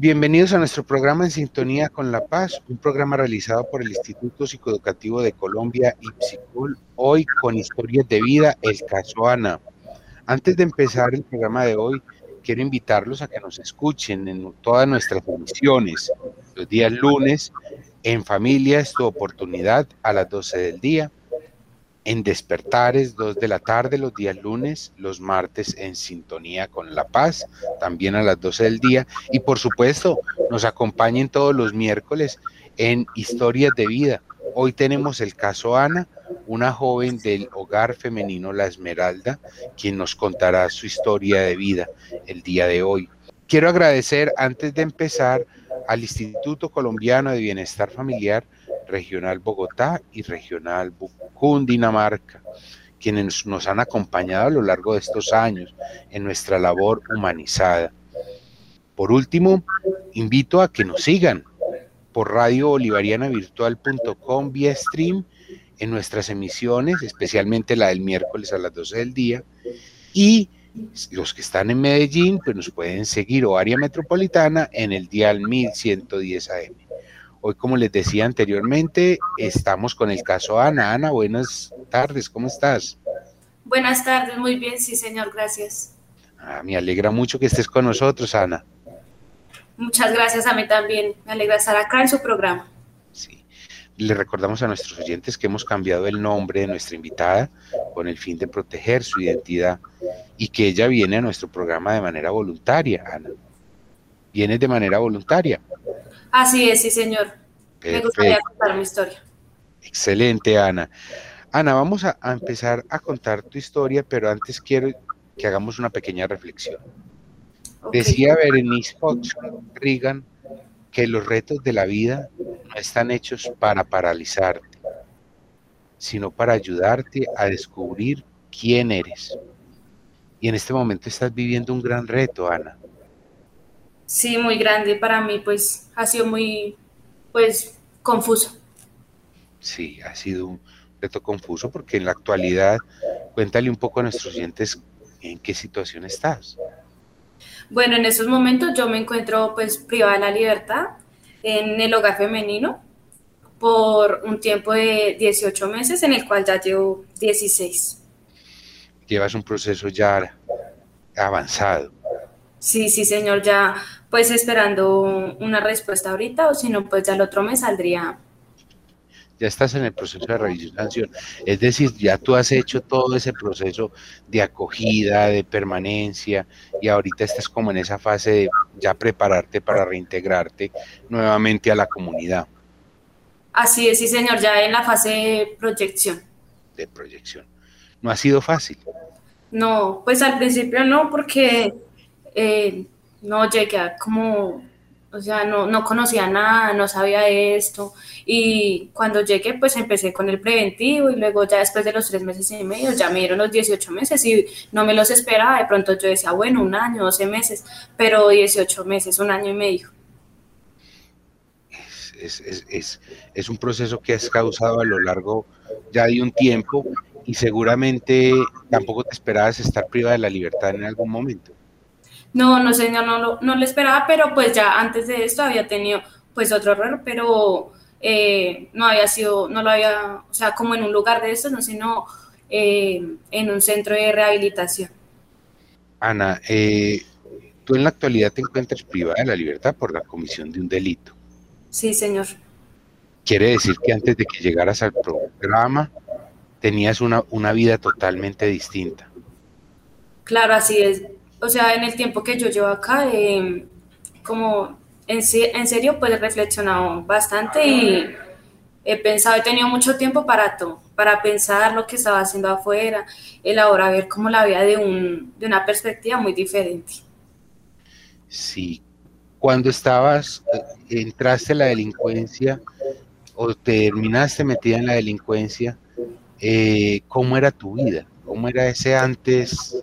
Bienvenidos a nuestro programa En Sintonía con la Paz, un programa realizado por el Instituto Psicoeducativo de Colombia, IPSICOL, hoy con historias de vida, el caso Ana. Antes de empezar el programa de hoy, quiero invitarlos a que nos escuchen en todas nuestras emisiones, los días lunes, en familia es tu oportunidad a las 12 del día, en Despertares, 2 de la tarde los días lunes, los martes en sintonía con La Paz, también a las 12 del día. Y por supuesto, nos acompañen todos los miércoles en Historias de Vida. Hoy tenemos el caso Ana, una joven del hogar femenino La Esmeralda, quien nos contará su historia de vida el día de hoy. Quiero agradecer antes de empezar al Instituto Colombiano de Bienestar Familiar Regional Bogotá y Regional Cundinamarca, quienes nos han acompañado a lo largo de estos años en nuestra labor humanizada. Por último, invito a que nos sigan por radiobolivarianavirtual.com vía stream en nuestras emisiones, especialmente la del miércoles a las 12 del día, y los que están en Medellín, pues nos pueden seguir o área metropolitana en el dial 1110 AM. Hoy, como les decía anteriormente, estamos con el caso Ana. Ana, buenas tardes, ¿cómo estás? Buenas tardes, muy bien, sí, señor, gracias. Ah, me alegra mucho que estés con nosotros, Ana. Muchas gracias a mí también. Me alegra estar acá en su programa. Sí. Le recordamos a nuestros oyentes que hemos cambiado el nombre de nuestra invitada con el fin de proteger su identidad y que ella viene a nuestro programa de manera voluntaria, Ana. Viene de manera voluntaria. Así es, sí, señor. Me gustaría contar mi historia. Excelente, Ana. Ana, vamos a, empezar a contar tu historia, pero antes quiero que hagamos una pequeña reflexión. Decía Berenice Fox Reagan que los retos de la vida no están hechos para paralizarte, sino para ayudarte a descubrir quién eres. Y en este momento estás viviendo un gran reto, Ana. Sí, muy grande para mí, pues ha sido muy, pues, confuso. Sí, ha sido un reto confuso porque en la actualidad, cuéntale un poco a nuestros oyentes en qué situación estás. Bueno, en esos momentos yo me encuentro pues privada de la libertad en el hogar femenino por un tiempo de 18 meses en el cual ya llevo 16. Llevas un proceso ya avanzado. Sí, sí, señor, ya pues esperando una respuesta ahorita o si no, pues ya el otro mes saldría. Ya estás en el proceso de revisión. Es decir, ya tú has hecho todo ese proceso de acogida, de permanencia y ahorita estás como en esa fase de ya prepararte para reintegrarte nuevamente a la comunidad. Así es, sí, señor, ya en la fase de proyección. De proyección. ¿No ha sido fácil? No, pues al principio no, porque eh, no llegué a como, o sea, no, no conocía nada, no sabía esto. Y cuando llegué, pues empecé con el preventivo y luego ya después de los tres meses y medio, ya me dieron los 18 meses y no me los esperaba. De pronto yo decía, bueno, un año, 12 meses, pero 18 meses, un año y medio. Es, es, es, es, un proceso que has causado a lo largo ya de un tiempo y seguramente tampoco te esperabas estar privada de la libertad en algún momento. No, no señor, no, lo, no lo esperaba, pero pues ya antes de esto había tenido pues otro error, pero eh, no había sido, no lo había, o sea, como en un lugar de eso, no, sino eh, en un centro de rehabilitación. Ana, eh, tú en la actualidad te encuentras privada de la libertad por la comisión de un delito. Sí, señor. Quiere decir que antes de que llegaras al programa tenías una, una vida totalmente distinta. Claro, así es o sea, en el tiempo que yo llevo acá, eh, como en, serio, pues he reflexionado bastante y he pensado, he tenido mucho tiempo para todo, para pensar lo que estaba haciendo afuera, el ahora ver cómo la vida de, un, de una perspectiva muy diferente. Sí, cuando estabas, eh, entraste en la delincuencia o terminaste metida en la delincuencia, eh, ¿cómo era tu vida? ¿Cómo era ese antes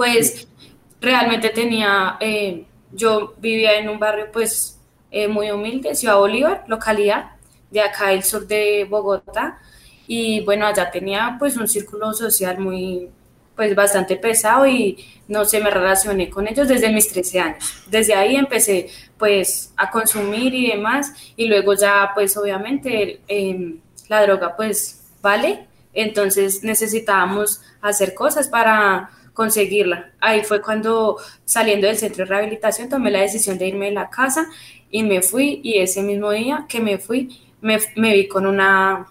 pues realmente tenía, eh, yo vivía en un barrio pues eh, muy humilde, Ciudad Bolívar, localidad de acá del sur de Bogotá, y bueno, allá tenía pues un círculo social muy, pues bastante pesado y no sé, me relacioné con ellos desde mis 13 años. Desde ahí empecé pues a consumir y demás. Y luego ya pues obviamente em, la droga pues vale, entonces necesitábamos hacer cosas para conseguirla. Ahí fue cuando saliendo del centro de rehabilitación tomé la decisión de irme de la casa y me fui y ese mismo día que me fui me, me vi con una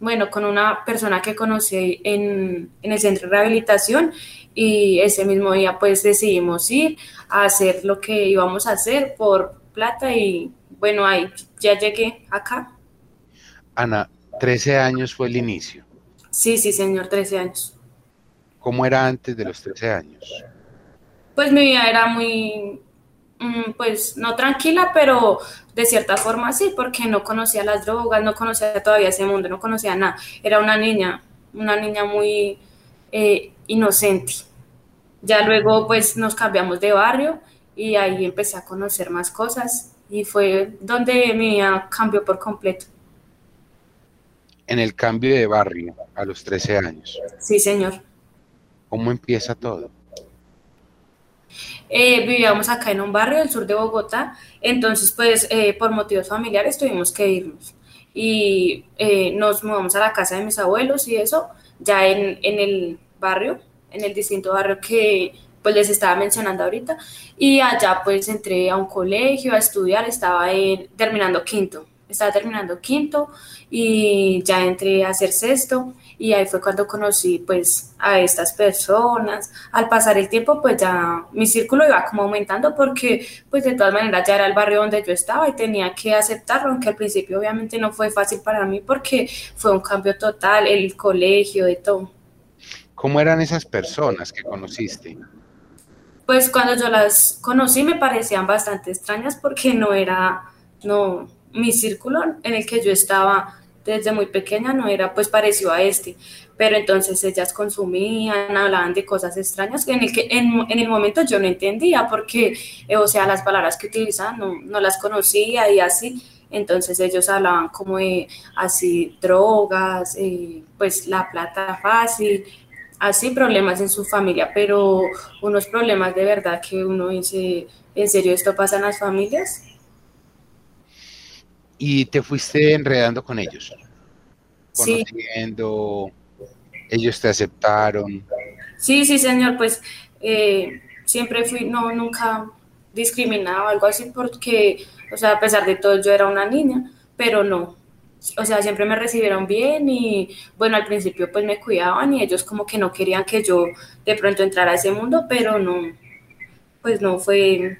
bueno, con una persona que conocí en, en, el centro de rehabilitación y ese mismo día pues decidimos ir a hacer lo que íbamos a hacer por plata y bueno, ahí ya llegué acá. Ana, 13 años fue el inicio. Sí, sí, señor, 13 años. ¿Cómo era antes de los 13 años? Pues mi vida era muy, mm, pues no tranquila, pero de cierta forma sí, porque no conocía las drogas, no conocía todavía ese mundo, no conocía nada. Era una niña, una niña muy eh, inocente. Ya luego pues nos cambiamos de barrio y ahí empecé a conocer más cosas y fue donde mi vida cambió por completo. En el cambio de barrio a los 13 años. Sí, señor. ¿Cómo empieza todo? Eh, vivíamos acá en un barrio del sur de Bogotá, entonces pues eh, por motivos familiares tuvimos que irnos. Y eh, nos mudamos a la casa de mis abuelos y eso, ya en, en, el barrio, en el distinto barrio que pues les estaba mencionando ahorita, y allá pues entré a un colegio a estudiar, estaba terminando quinto, estaba terminando quinto y ya entré a hacer sexto y ahí fue cuando conocí pues a estas personas. Al pasar el tiempo pues ya mi círculo iba como aumentando porque pues de todas maneras ya era el barrio donde yo estaba y tenía que aceptarlo, aunque al principio obviamente no fue fácil para mí porque fue un cambio total, el colegio, de todo. ¿Cómo eran esas personas que conociste? Pues cuando yo las conocí me parecían bastante extrañas porque no era, no, mi círculo en el que yo estaba desde muy pequeña no era pues parecido a este, pero entonces ellas consumían, hablaban de cosas extrañas en el que en, el momento yo no entendía porque, eh, o sea, las palabras que utilizaban no, no, las conocía y así, entonces ellos hablaban como de así drogas, eh, pues la plata fácil, así problemas en su familia, pero unos problemas de verdad que uno dice, ¿en serio esto pasa en las familias? Y te fuiste enredando con ellos, conociendo, ellos te aceptaron. Sí, sí, señor, pues eh, siempre fui, no, nunca discriminado, algo así, porque, o sea, a pesar de todo, yo era una niña, pero no, o sea, siempre me recibieron bien y, bueno, al principio pues me cuidaban y ellos como que no querían que yo de pronto entrara a ese mundo, pero no, pues no fue,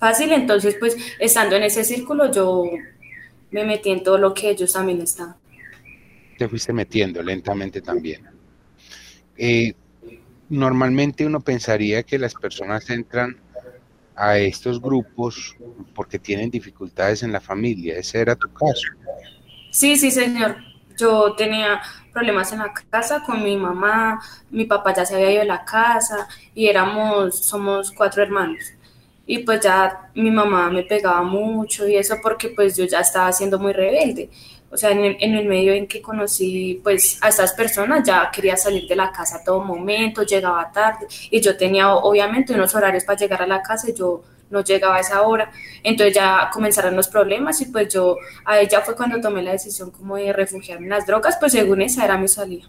fácil, entonces pues estando en ese círculo yo me metí en todo lo que ellos también estaban. Te fuiste metiendo lentamente también. Eh, normalmente uno pensaría que las personas entran a estos grupos porque tienen dificultades en la familia. ¿Ese era tu caso? Sí, sí, señor. Yo tenía problemas en la casa con mi mamá, mi papá ya se había ido de la casa y éramos, somos cuatro hermanos y pues ya mi mamá me pegaba mucho y eso porque pues yo ya estaba siendo muy rebelde. O sea, en el, medio en que conocí pues a estas personas ya quería salir de la casa a todo momento, llegaba tarde y yo tenía obviamente unos horarios para llegar a la casa y yo no llegaba a esa hora. Entonces ya comenzaron los problemas y pues yo, a ella fue cuando tomé la decisión como de refugiarme en las drogas, pues según esa era mi salida.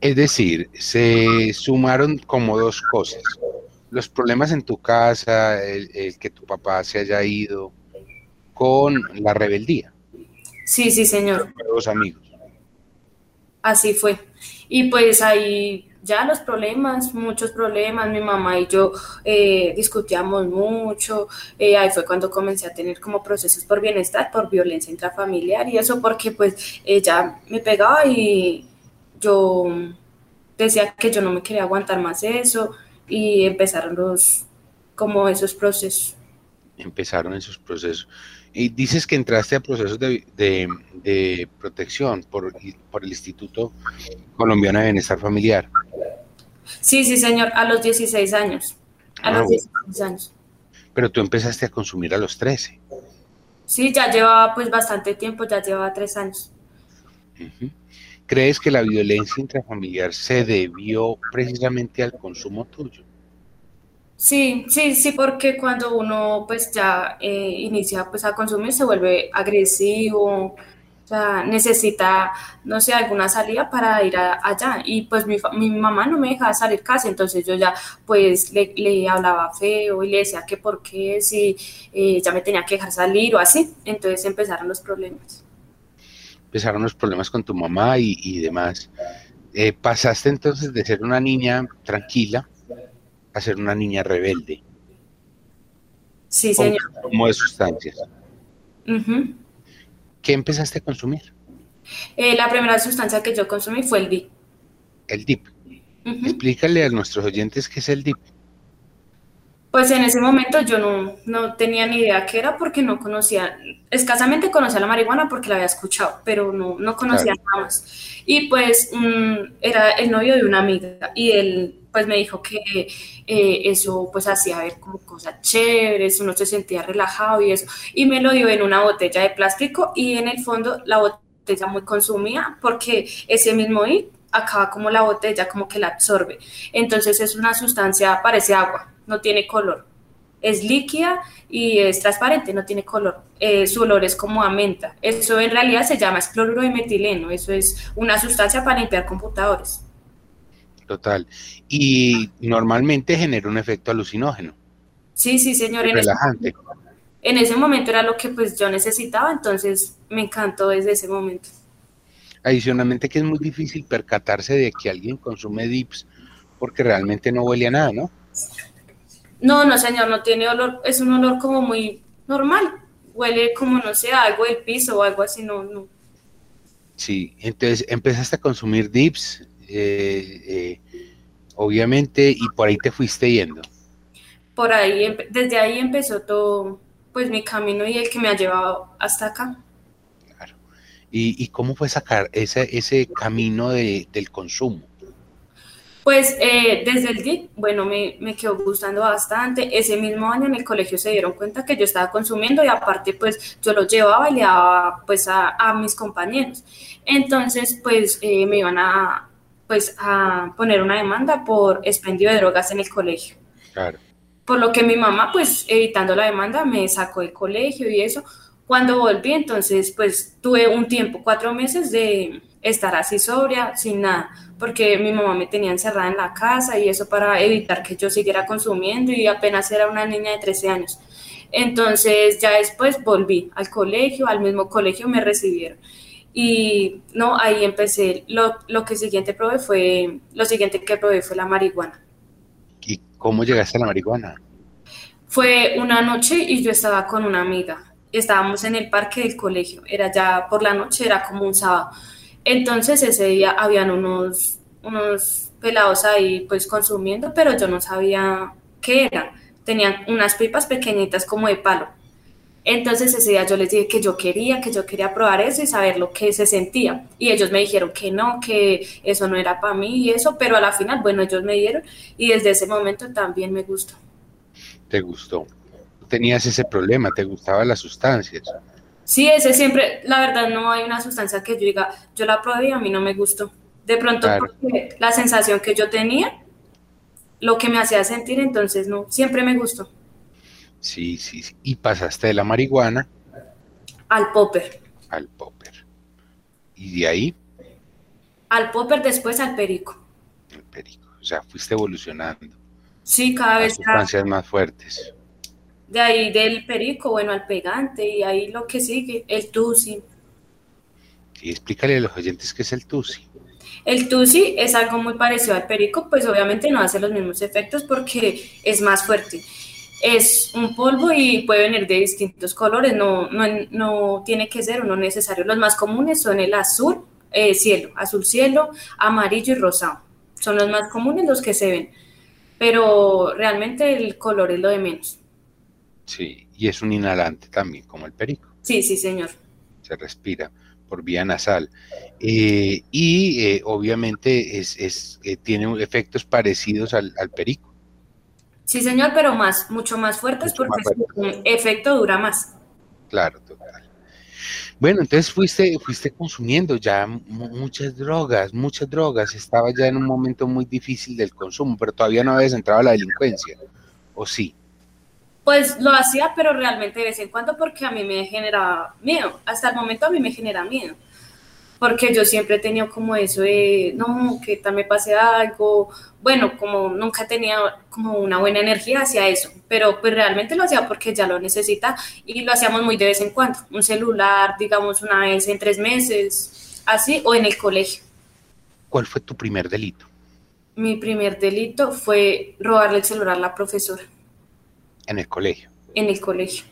Es decir, se sumaron como dos cosas los problemas en tu casa, el, que tu papá se haya ido, con la rebeldía. Sí, sí, señor. Los amigos. Así fue. Y pues ahí ya los problemas, muchos problemas, mi mamá y yo eh, discutíamos mucho, eh, ahí fue cuando comencé a tener como procesos por bienestar, por violencia intrafamiliar y eso porque pues ella me pegaba y yo decía que yo no me quería aguantar más eso, y empezaron los, como esos procesos. Empezaron esos procesos. Y dices que entraste a procesos de, de, protección por, por, el Instituto Colombiano de Bienestar Familiar. Sí, sí, señor, a los 16 años. A ah, los 16 años. Pero tú empezaste a consumir a los 13. Sí, ya llevaba pues bastante tiempo, ya llevaba tres años. ¿Crees que la violencia intrafamiliar se debió precisamente al consumo tuyo? Sí, sí, sí, porque cuando uno pues ya eh, inicia pues a consumir se vuelve agresivo, o sea, necesita, no sé, alguna salida para ir allá. Y pues mi, mi, mamá no me dejaba salir casi, entonces yo ya pues le, le hablaba feo y le decía que por qué, si eh, ya me tenía que dejar salir o así. Entonces empezaron los problemas. Empezaron los problemas con tu mamá y, y demás. Eh, pasaste entonces de ser una niña tranquila a ser una niña rebelde. Sí, señor. Como de sustancias. ¿Qué empezaste a consumir? Eh, la primera sustancia que yo consumí fue el DIP. El DIP. Explícale a nuestros oyentes qué es el DIP. Pues en ese momento yo no, no, tenía ni idea qué era porque no conocía, escasamente conocía la marihuana porque la había escuchado, pero no, no conocía nada más. Y pues mm, era el novio de una amiga y él pues me dijo que eh, eso pues hacía ver como cosas chéveres, uno se sentía relajado y eso. Y me lo dio en una botella de plástico y en el fondo la botella muy consumida porque ese mismo I acaba como la botella, como que la absorbe. Entonces es una sustancia, parece agua, no tiene color. Es líquida y es transparente, no tiene color. Eh, su olor es como a menta. Eso en realidad se llama cloruro de metileno. Eso es una sustancia para limpiar computadores. Total. Y normalmente genera un efecto alucinógeno. Sí, sí, señor. En relajante. Ese, en ese momento era lo que pues yo necesitaba, entonces me encantó desde ese momento. Adicionalmente que es muy difícil percatarse de que alguien consume dips porque realmente no huele a nada, ¿no? No, no, señor, no tiene olor, es un olor como muy normal. Huele como, no sé, algo del piso o algo así, no, no. Sí, entonces empezaste a consumir dips, eh, eh, obviamente, y por ahí te fuiste yendo. Por ahí, desde ahí empezó todo, pues mi camino y el que me ha llevado hasta acá. Claro. ¿Y, cómo fue sacar ese, ese camino de, del consumo? Pues eh, desde el DIC, bueno, me, me, quedó gustando bastante. Ese mismo año en el colegio se dieron cuenta que yo estaba consumiendo y aparte pues yo lo llevaba y le daba pues a, a mis compañeros. Entonces pues me iban a, pues a poner una demanda por expendio de drogas en el colegio. Claro. Por lo que mi mamá, pues evitando la demanda, me sacó del colegio y eso. Cuando volví, entonces, pues tuve un tiempo, cuatro meses de estar así sobria, sin nada, porque mi mamá me tenía encerrada en la casa y eso para evitar que yo siguiera consumiendo y apenas era una niña de 13 años. Entonces ya después volví al colegio, al mismo colegio me recibieron. Y no, ahí empecé. Lo, lo que siguiente probé fue, lo siguiente que probé fue la marihuana. ¿Y cómo llegaste a la marihuana? Fue una noche y yo estaba con una amiga. Estábamos en el parque del colegio. Era ya por la noche, era como un sábado. Entonces ese día habían unos, unos pelados ahí pues consumiendo, pero yo no sabía qué era. Tenían unas pipas pequeñitas como de palo entonces ese día yo les dije que yo quería, que yo quería probar eso y saber lo que se sentía. Y ellos me dijeron que no, que eso no era para mí y eso, pero a la final, bueno, ellos me dieron y desde ese momento también me gustó. ¿Te gustó? ¿Tenías ese problema? ¿Te gustaban las sustancias? Sí, ese siempre, la verdad no hay una sustancia que yo diga, yo la probé y a mí no me gustó. De pronto porque la sensación que yo tenía, lo que me hacía sentir, entonces no, siempre me gustó. Sí, sí, sí. Y pasaste de la marihuana. Al popper. Al popper. ¿Y de ahí? Al popper, después al perico. El perico. O sea, fuiste evolucionando. Sí, cada vez. Sustancias más fuertes. De ahí del perico, bueno, al pegante, y ahí lo que sigue, el tusi. Y explícale a los oyentes qué es el tusi. El tusi es algo muy parecido al perico, pues obviamente no hace los mismos efectos porque es más fuerte es un polvo y puede venir de distintos colores, no, no, no tiene que ser uno necesario. Los más comunes son el azul, eh, cielo, azul cielo, amarillo y rosado. Son los más comunes los que se ven, pero realmente el color es lo de menos. Sí, y es un inhalante también, como el perico. Sí, sí, señor. Se respira por vía nasal. Eh, y eh, obviamente es, es tiene efectos parecidos al perico. Sí, señor, pero más, mucho más fuertes porque el efecto dura más. Claro, total. Bueno, entonces fuiste, fuiste consumiendo ya muchas drogas, muchas drogas. Estaba ya en un momento muy difícil del consumo, pero todavía no habías entrado a la delincuencia, ¿o sí? Pues lo hacía, pero realmente de vez en cuando porque a mí me generaba miedo. Hasta el momento a mí me genera miedo porque yo siempre he tenido como eso de, no, que tal me pase algo, bueno, como nunca tenía como una buena energía hacia eso, pero pues realmente lo hacía porque ya lo necesita y lo hacíamos muy de vez en cuando, un celular, digamos, una vez en tres meses, así, o en el colegio. ¿Cuál fue tu primer delito? Mi primer delito fue robarle el celular a la profesora. ¿En el colegio? En el colegio.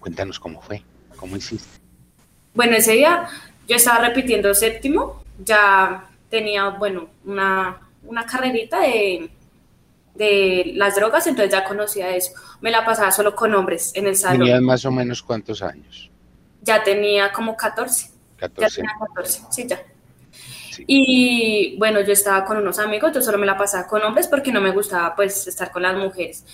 Cuéntanos cómo fue, cómo hiciste. Bueno, ese día yo estaba repitiendo séptimo, ya tenía, bueno, una, una carrerita de, de las drogas, entonces ya conocía eso. Me la pasaba solo con hombres en el salón. ¿Tenías más o menos cuántos años? Ya tenía como 14. 14. Ya tenía 14, sí, ya. Y bueno, yo estaba con unos amigos, yo solo me la pasaba con hombres porque no me gustaba pues estar con las mujeres.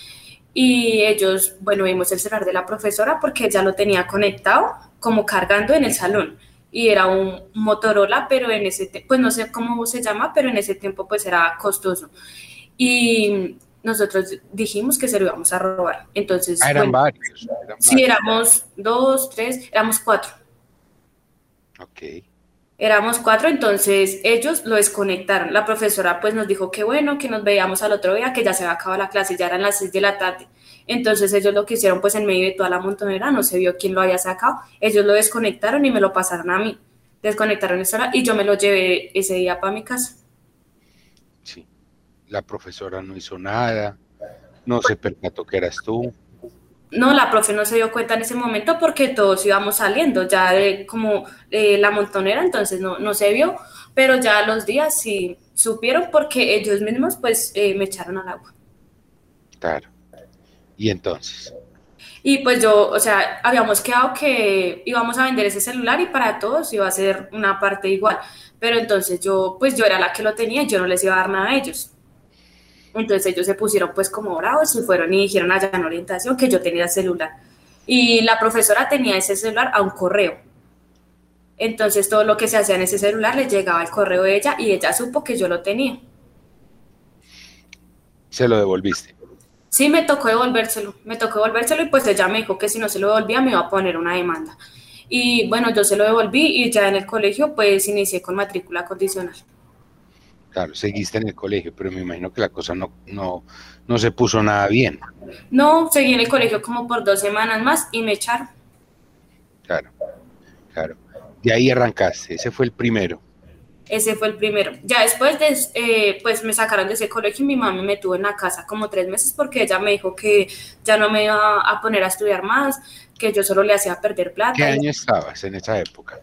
Y ellos, bueno, vimos el celular de la profesora porque ella lo tenía conectado como cargando en el salón y era un Motorola, pero en ese pues no sé cómo se llama, pero en ese tiempo pues era costoso. Y nosotros dijimos que se lo íbamos a robar. Entonces, ah, eran, varios, Sí, éramos dos, tres, éramos cuatro. Ok. Éramos cuatro, entonces ellos lo desconectaron. La profesora pues nos dijo que bueno, que nos veíamos al otro día, que ya se había acabado la clase, ya eran las seis de la tarde. Entonces ellos lo que hicieron pues en medio de toda la montonera, no se vio quién lo había sacado, ellos lo desconectaron y me lo pasaron a mí. Desconectaron esa hora y yo me lo llevé ese día para mi casa. Sí, la profesora no hizo nada, no se percató que eras tú. No, la profe no se dio cuenta en ese momento porque todos íbamos saliendo ya de como la montonera, entonces no, no se vio, pero ya los días sí supieron porque ellos mismos pues eh, me echaron al agua. Claro. ¿Y entonces? Y pues yo, o sea, habíamos quedado que íbamos a vender ese celular y para todos iba a ser una parte igual. Pero entonces yo, pues yo era la que lo tenía yo no les iba a dar nada a ellos. Entonces ellos se pusieron pues como bravos y fueron y dijeron allá en orientación que yo tenía el celular. Y la profesora tenía ese celular a un correo. Entonces todo lo que se hacía en ese celular le llegaba al correo de ella y ella supo que yo lo tenía. ¿Se lo devolviste? Sí, me tocó devolvérselo, me tocó devolvérselo y pues ella me dijo que si no se lo devolvía me iba a poner una demanda. Y bueno, yo se lo devolví y ya en el colegio pues inicié con matrícula condicional. Claro, seguiste en el colegio, pero me imagino que la cosa no, no, no se puso nada bien. No, seguí en el colegio como por dos semanas más y me echaron. Claro, claro. De ahí arrancaste, ese fue el primero. Ese fue el primero. Ya después, de, eh, pues me sacaron de ese colegio y mi mamá me tuvo en la casa como tres meses porque ella me dijo que ya no me iba a poner a estudiar más, que yo solo le hacía perder plata. ¿Qué año estabas en esa época?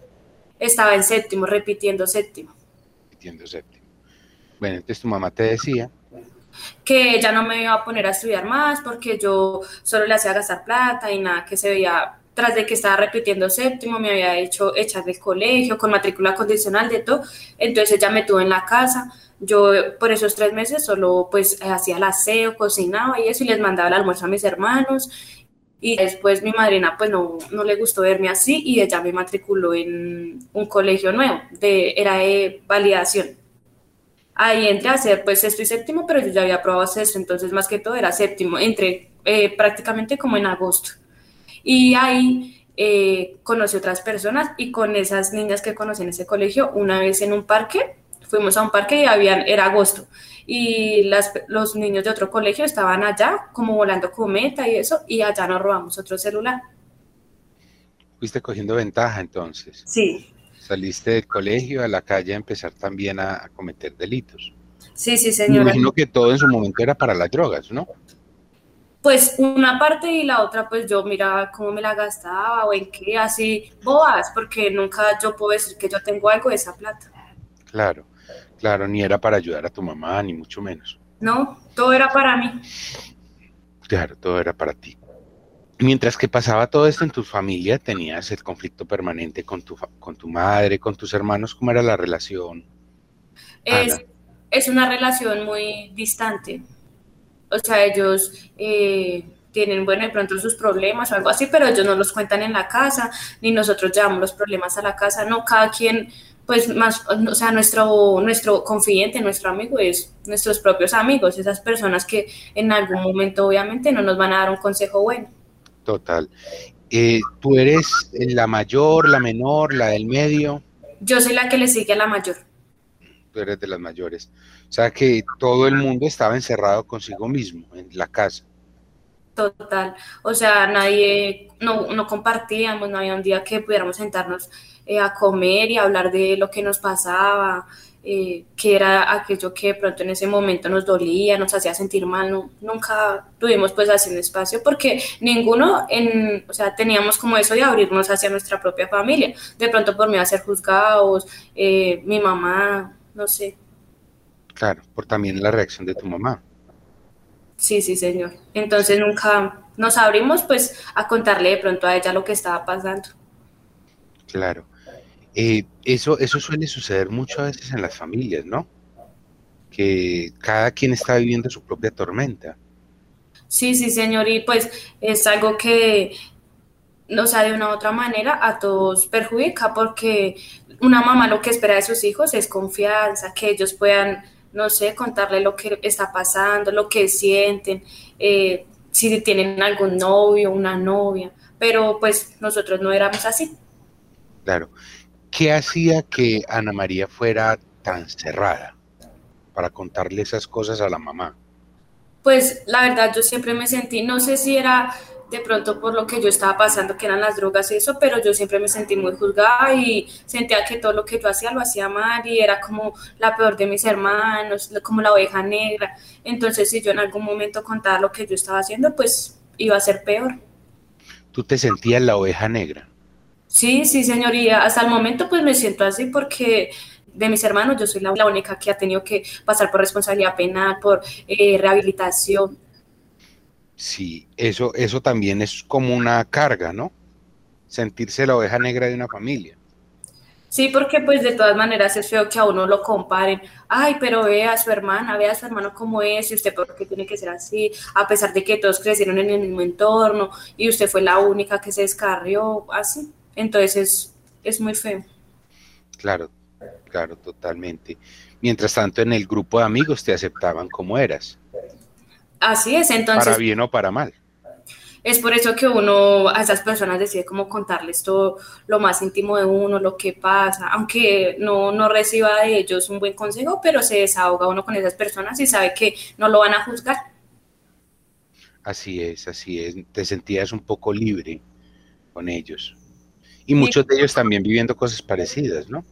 Estaba en séptimo, repitiendo séptimo. Repitiendo séptimo. Bueno, entonces tu mamá te decía que ya no me iba a poner a estudiar más porque yo solo le hacía gastar plata y nada, que se veía tras de que estaba repitiendo séptimo, me había hecho echar del colegio con matrícula condicional de todo, entonces ella me tuvo en la casa, yo por esos tres meses solo pues hacía el aseo, cocinaba y eso y les mandaba el almuerzo a mis hermanos. Y después mi madrina pues no, no le gustó verme así y ella me matriculó en un colegio nuevo, de, era de validación. Ahí entré a hacer pues sexto y séptimo, pero yo ya había probado sexto, entonces más que todo era séptimo, entré eh, prácticamente como en agosto. Y ahí eh, conocí otras personas y con esas niñas que conocí en ese colegio, una vez en un parque, fuimos a un parque y habían, era agosto, y las, los niños de otro colegio estaban allá como volando cometa y eso, y allá nos robamos otro celular. Fuiste cogiendo ventaja entonces. Sí. Saliste del colegio a la calle a empezar también a, cometer delitos. Sí, sí, señor. Me imagino que todo en su momento era para las drogas, ¿no? pues una parte y la otra pues yo miraba cómo me la gastaba o en qué, así boas, porque nunca yo puedo decir que yo tengo algo de esa plata. Claro, claro, ni era para ayudar a tu mamá, ni mucho menos. No, todo era para mí. Claro, todo era para ti. Mientras que pasaba todo esto en tu familia, tenías el conflicto permanente con tu, con tu madre, con tus hermanos, ¿cómo era la relación? Es, es una relación muy distante. O sea, ellos, eh, tienen, bueno, de pronto sus problemas o algo así, pero ellos no los cuentan en la casa, ni nosotros llevamos los problemas a la casa, no, cada quien, pues más, o sea, nuestro, nuestro confidente, nuestro amigo es nuestros propios amigos, esas personas que en algún momento obviamente no nos van a dar un consejo bueno. Total. Eh, ¿Tú eres la mayor, la menor, la del medio? Yo soy la que le sigue a la mayor. Tú eres de las mayores. O sea que todo el mundo estaba encerrado consigo mismo en la casa. Total. O sea, nadie, no, no compartíamos, no había un día que pudiéramos sentarnos eh, a comer y hablar de lo que nos pasaba, eh, que era aquello que de pronto en ese momento nos dolía, nos hacía sentir mal, no, nunca tuvimos pues así un espacio porque ninguno, en, o sea, teníamos como eso de abrirnos hacia nuestra propia familia, de pronto por miedo a ser juzgados, eh, mi mamá, no sé. Claro, por también la reacción de tu mamá. Sí, sí, señor. Entonces nunca nos abrimos pues a contarle de pronto a ella lo que estaba pasando. Claro. Eh, eso, eso suele suceder muchas veces en las familias, ¿no? Que cada quien está viviendo su propia tormenta. Sí, sí, señor, y pues es algo que, o sea, de una u otra manera a todos perjudica porque una mamá lo que espera de sus hijos es confianza, que ellos puedan no sé, contarle lo que está pasando, lo que sienten, eh, si tienen algún novio, una novia, pero pues nosotros no éramos así. Claro. ¿Qué hacía que Ana María fuera tan cerrada para contarle esas cosas a la mamá? Pues la verdad yo siempre me sentí, no sé si era de pronto por lo que yo estaba pasando, que eran las drogas y eso, pero yo siempre me sentí muy juzgada y sentía que todo lo que yo hacía lo hacía mal y era como la peor de mis hermanos, como la oveja negra. Entonces, si yo en algún momento contaba lo que yo estaba haciendo, pues iba a ser peor. ¿Tú te sentías la oveja negra? Sí, sí, señoría. Hasta el momento, pues me siento así porque de mis hermanos yo soy la, única que ha tenido que pasar por responsabilidad penal, por eh, rehabilitación Sí, eso, eso también es como una carga, ¿no? Sentirse la oveja negra de una familia. Sí, porque pues de todas maneras es feo que a uno lo comparen. Ay, pero vea a su hermana, vea a su hermano como es, y usted por qué tiene que ser así, a pesar de que todos crecieron en el mismo entorno y usted fue la única que se descarrió, así. Entonces es, es muy feo. Claro, claro, totalmente. Mientras tanto, en el grupo de amigos te aceptaban como eras. Así es, entonces... Para bien o para mal. Es por eso que uno a esas personas decide cómo contarles todo lo más íntimo de uno, lo que pasa, aunque no, no reciba de ellos un buen consejo, pero se desahoga uno con esas personas y sabe que no lo van a juzgar. Así es, así es. Te sentías un poco libre con ellos. Y muchos de ellos también viviendo cosas parecidas, ¿no?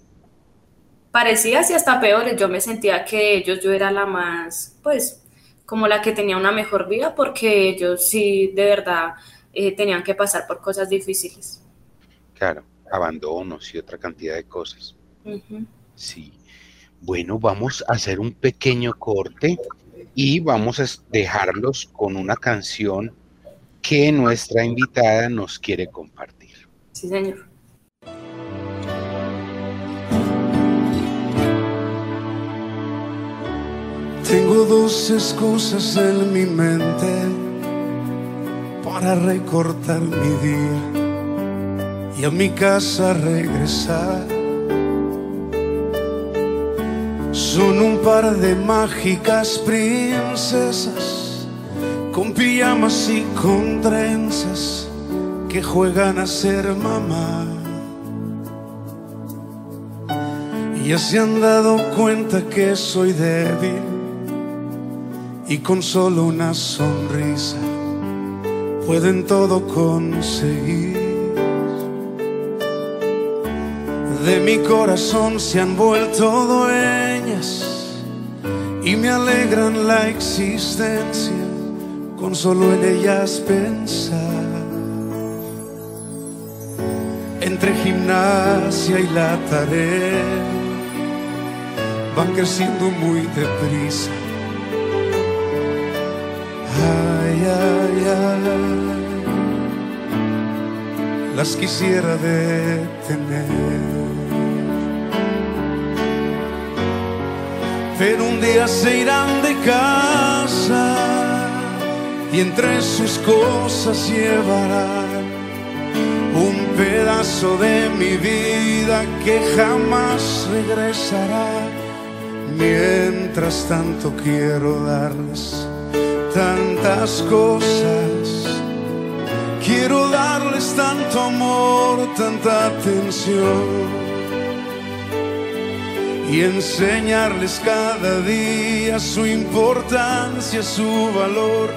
Parecidas y hasta peores. Yo me sentía que ellos, yo era la más, pues, como la que tenía una mejor vida porque ellos sí de verdad eh, tenían que pasar por cosas difíciles. Claro, abandonos y otra cantidad de cosas. Sí. Bueno, vamos a hacer un pequeño corte y vamos a dejarlos con una canción que nuestra invitada nos quiere compartir. Sí, señor. Tengo dos excusas en mi mente para recortar mi día y a mi casa regresar. Son un par de mágicas princesas con pijamas y con trenzas que juegan a ser mamá. Y ya se han dado cuenta que soy débil y con solo una sonrisa pueden todo conseguir. De mi corazón se han vuelto dueñas y me alegran la existencia con solo en ellas pensar. Entre gimnasia y la tarea. Van creciendo muy deprisa. Las quisiera detener. Pero un día se irán de casa y entre sus cosas llevará un pedazo de mi vida que jamás regresará. Mientras tanto quiero darles tantas cosas, quiero darles tanto amor, tanta atención y enseñarles cada día su importancia, su valor.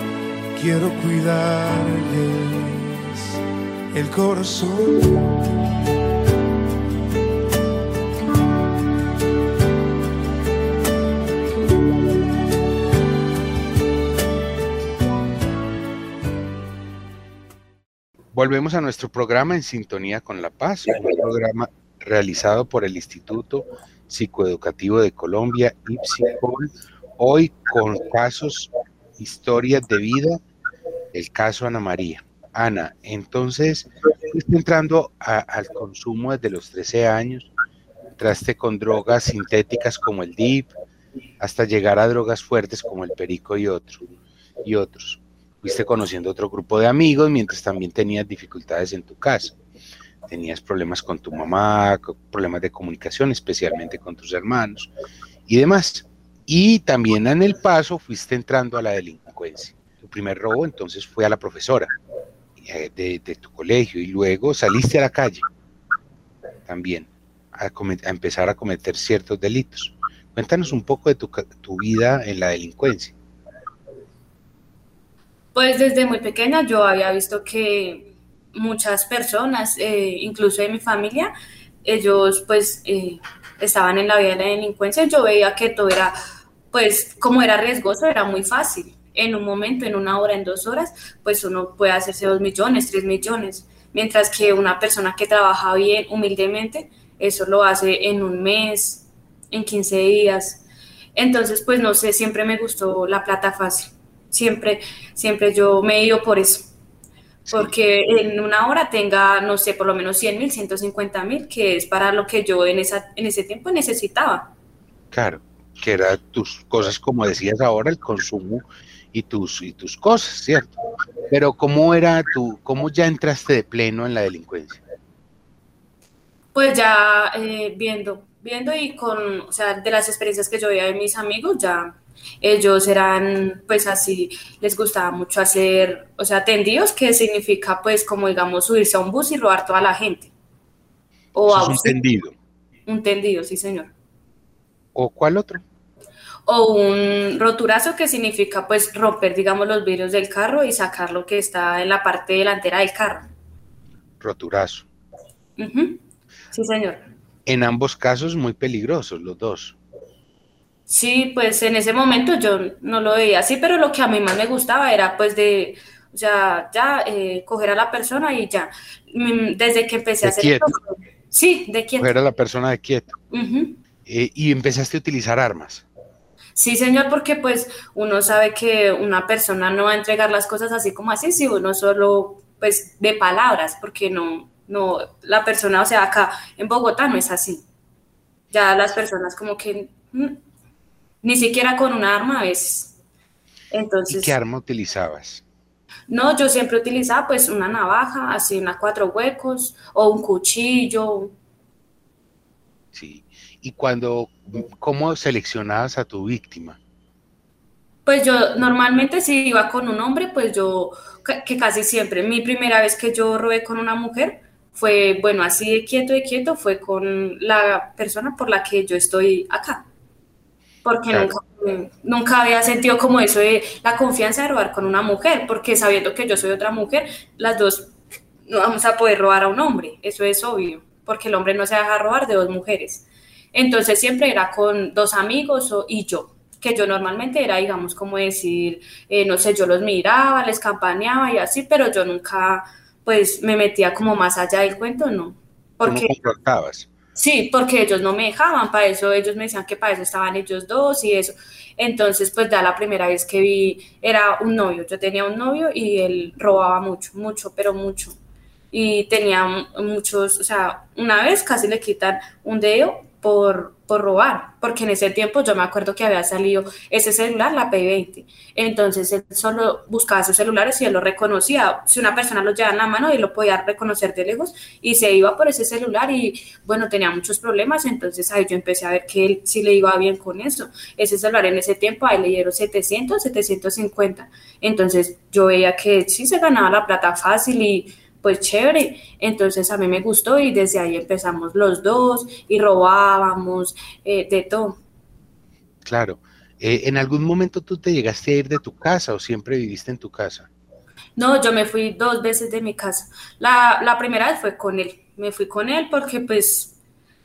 Quiero cuidarles el corazón. Volvemos a nuestro programa en sintonía con la paz, un programa realizado por el Instituto Psicoeducativo de Colombia, IPSICOL, hoy con casos, historias de vida, el caso Ana María. Ana, entonces, fuiste entrando al consumo desde los 13 años, entraste con drogas sintéticas como el DIP, hasta llegar a drogas fuertes como el perico y, otro, y otros. Fuiste conociendo otro grupo de amigos mientras también tenías dificultades en tu casa tenías problemas con tu mamá, problemas de comunicación, especialmente con tus hermanos y demás. Y también en el paso fuiste entrando a la delincuencia. Tu primer robo entonces fue a la profesora eh, de, tu colegio y luego saliste a la calle también a, a, empezar a cometer ciertos delitos. Cuéntanos un poco de tu, tu vida en la delincuencia. Pues desde muy pequeña yo había visto que muchas personas, eh, incluso de mi familia, ellos pues eh, estaban en la vida de la delincuencia. Yo veía que todo era, pues como era riesgoso, era muy fácil. En un momento, en una hora, en dos horas, pues uno puede hacerse dos millones, tres millones. Mientras que una persona que trabaja bien, humildemente, eso lo hace en un mes, en 15 días. Entonces, pues no sé, siempre me gustó la plata fácil. Siempre, siempre yo me he ido por eso porque en una hora tenga, no sé, por lo menos 100 mil, 150 mil, que es para lo que yo en, esa, en ese tiempo necesitaba. Claro, que eran tus cosas, como decías ahora, el consumo y tus, y tus cosas, ¿cierto? Pero ¿cómo era tu, cómo ya entraste de pleno en la delincuencia? Pues ya eh, viendo, viendo y con, o sea, de las experiencias que yo veía de mis amigos, ya ellos eran, pues así, les gustaba mucho hacer, o sea, tendidos, que significa, pues, como digamos, subirse a un bus y robar toda la gente. O a un tendido. Un tendido, sí, señor. ¿O cuál otro? O un roturazo, que significa, pues, romper, digamos, los vidrios del carro y sacar lo que está en la parte delantera del carro. Roturazo. Sí, señor. En ambos casos, muy peligrosos, los dos. Sí, pues en ese momento yo no lo veía así, pero lo que a mí más me gustaba era pues de, o sea, ya eh, coger a la persona y ya. Mm, desde que empecé a hacer quieto. sí, de quieto. Coger a la persona de quieto. Eh, y empezaste a utilizar armas. Sí, señor, porque pues uno sabe que una persona no va a entregar las cosas así como así, si uno solo pues de palabras, porque no, no, la persona, o sea, acá en Bogotá no es así. Ya las personas como que mm, ni siquiera con un arma a veces. Entonces, ¿Y qué arma utilizabas? No, yo siempre utilizaba pues una navaja, así unas cuatro huecos, o un cuchillo. Sí. ¿Y cuando, cómo seleccionabas a tu víctima? Pues yo normalmente si iba con un hombre, pues yo, que casi siempre, mi primera vez que yo robé con una mujer fue, bueno, así de quieto y quieto, fue con la persona por la que yo estoy acá porque nunca, nunca, había sentido como eso de la confianza de robar con una mujer, porque sabiendo que yo soy otra mujer, las dos no vamos a poder robar a un hombre, eso es obvio, porque el hombre no se deja robar de dos mujeres. Entonces siempre era con dos amigos y yo, que yo normalmente era, digamos, como decir, eh, no sé, yo los miraba, les campaneaba y así, pero yo nunca, pues, me metía como más allá del cuento, no. Porque, ¿Cómo Sí, porque ellos no me dejaban, para eso ellos me decían que para eso estaban ellos dos y eso. Entonces, pues ya la primera vez que vi era un novio, yo tenía un novio y él robaba mucho, mucho, pero mucho. Y tenía muchos, o sea, una vez casi le quitan un dedo por, por robar, porque en ese tiempo yo me acuerdo que había salido ese celular, la P20. Entonces él solo buscaba sus celulares y él lo reconocía. Si una persona lo llevaba en la mano, él lo podía reconocer de lejos y se iba por ese celular y bueno, tenía muchos problemas. Entonces ahí yo empecé a ver que él sí le iba bien con eso. Ese celular en ese tiempo ahí le dieron 700, 750. Entonces yo veía que sí se ganaba la plata fácil y pues chévere. Entonces a mí me gustó y desde ahí empezamos los dos y robábamos eh, de todo. Claro. Eh, ¿En algún momento tú te llegaste a ir de tu casa o siempre viviste en tu casa? No, yo me fui dos veces de mi casa. La, la primera vez fue con él. Me fui con él porque pues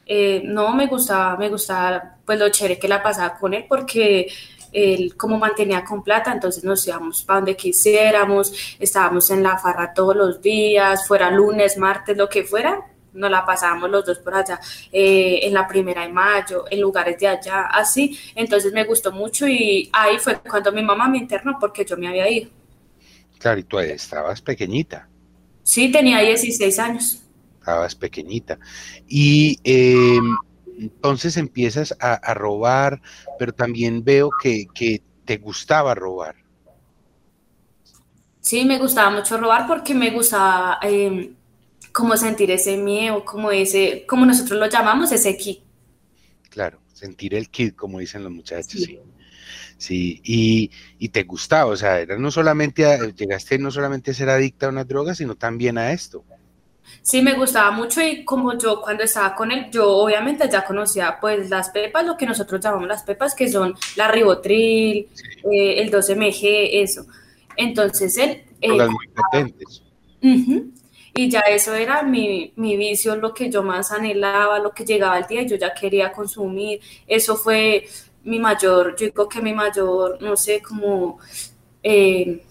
eh, no me gustaba, me gustaba pues lo chévere que la pasaba con él porque él como mantenía con plata, entonces nos íbamos para donde quisiéramos, estábamos en la farra todos los días, fuera lunes, martes, lo que fuera, nos la pasábamos los dos por allá, eh, en la primera de mayo, en lugares de allá, así, entonces me gustó mucho y ahí fue cuando mi mamá me internó porque yo me había ido. Claro, y tú estabas pequeñita. Sí, tenía 16 años. Estabas pequeñita. Y eh, entonces empiezas a, robar, pero también veo que, te gustaba robar. Sí, me gustaba mucho robar porque me gustaba em, como sentir ese miedo, como ese, como nosotros lo llamamos, ese kit. Claro, sentir el kit, como dicen los muchachos, sí. sí. y, y, te gustaba, o sea, era no solamente, llegaste no solamente a ser adicta a una droga, sino también a esto. Sí, me gustaba mucho y como yo cuando estaba con él, yo obviamente ya conocía pues las pepas, lo que nosotros llamamos las pepas, que son la ribotril, eh, el 12MG, eso. Entonces él... las muy potentes. y ya eso era mi, mi, vicio, lo que yo más anhelaba, lo que llegaba el día y yo ya quería consumir. Eso fue mi mayor, yo digo que mi mayor, no sé, como... Eh,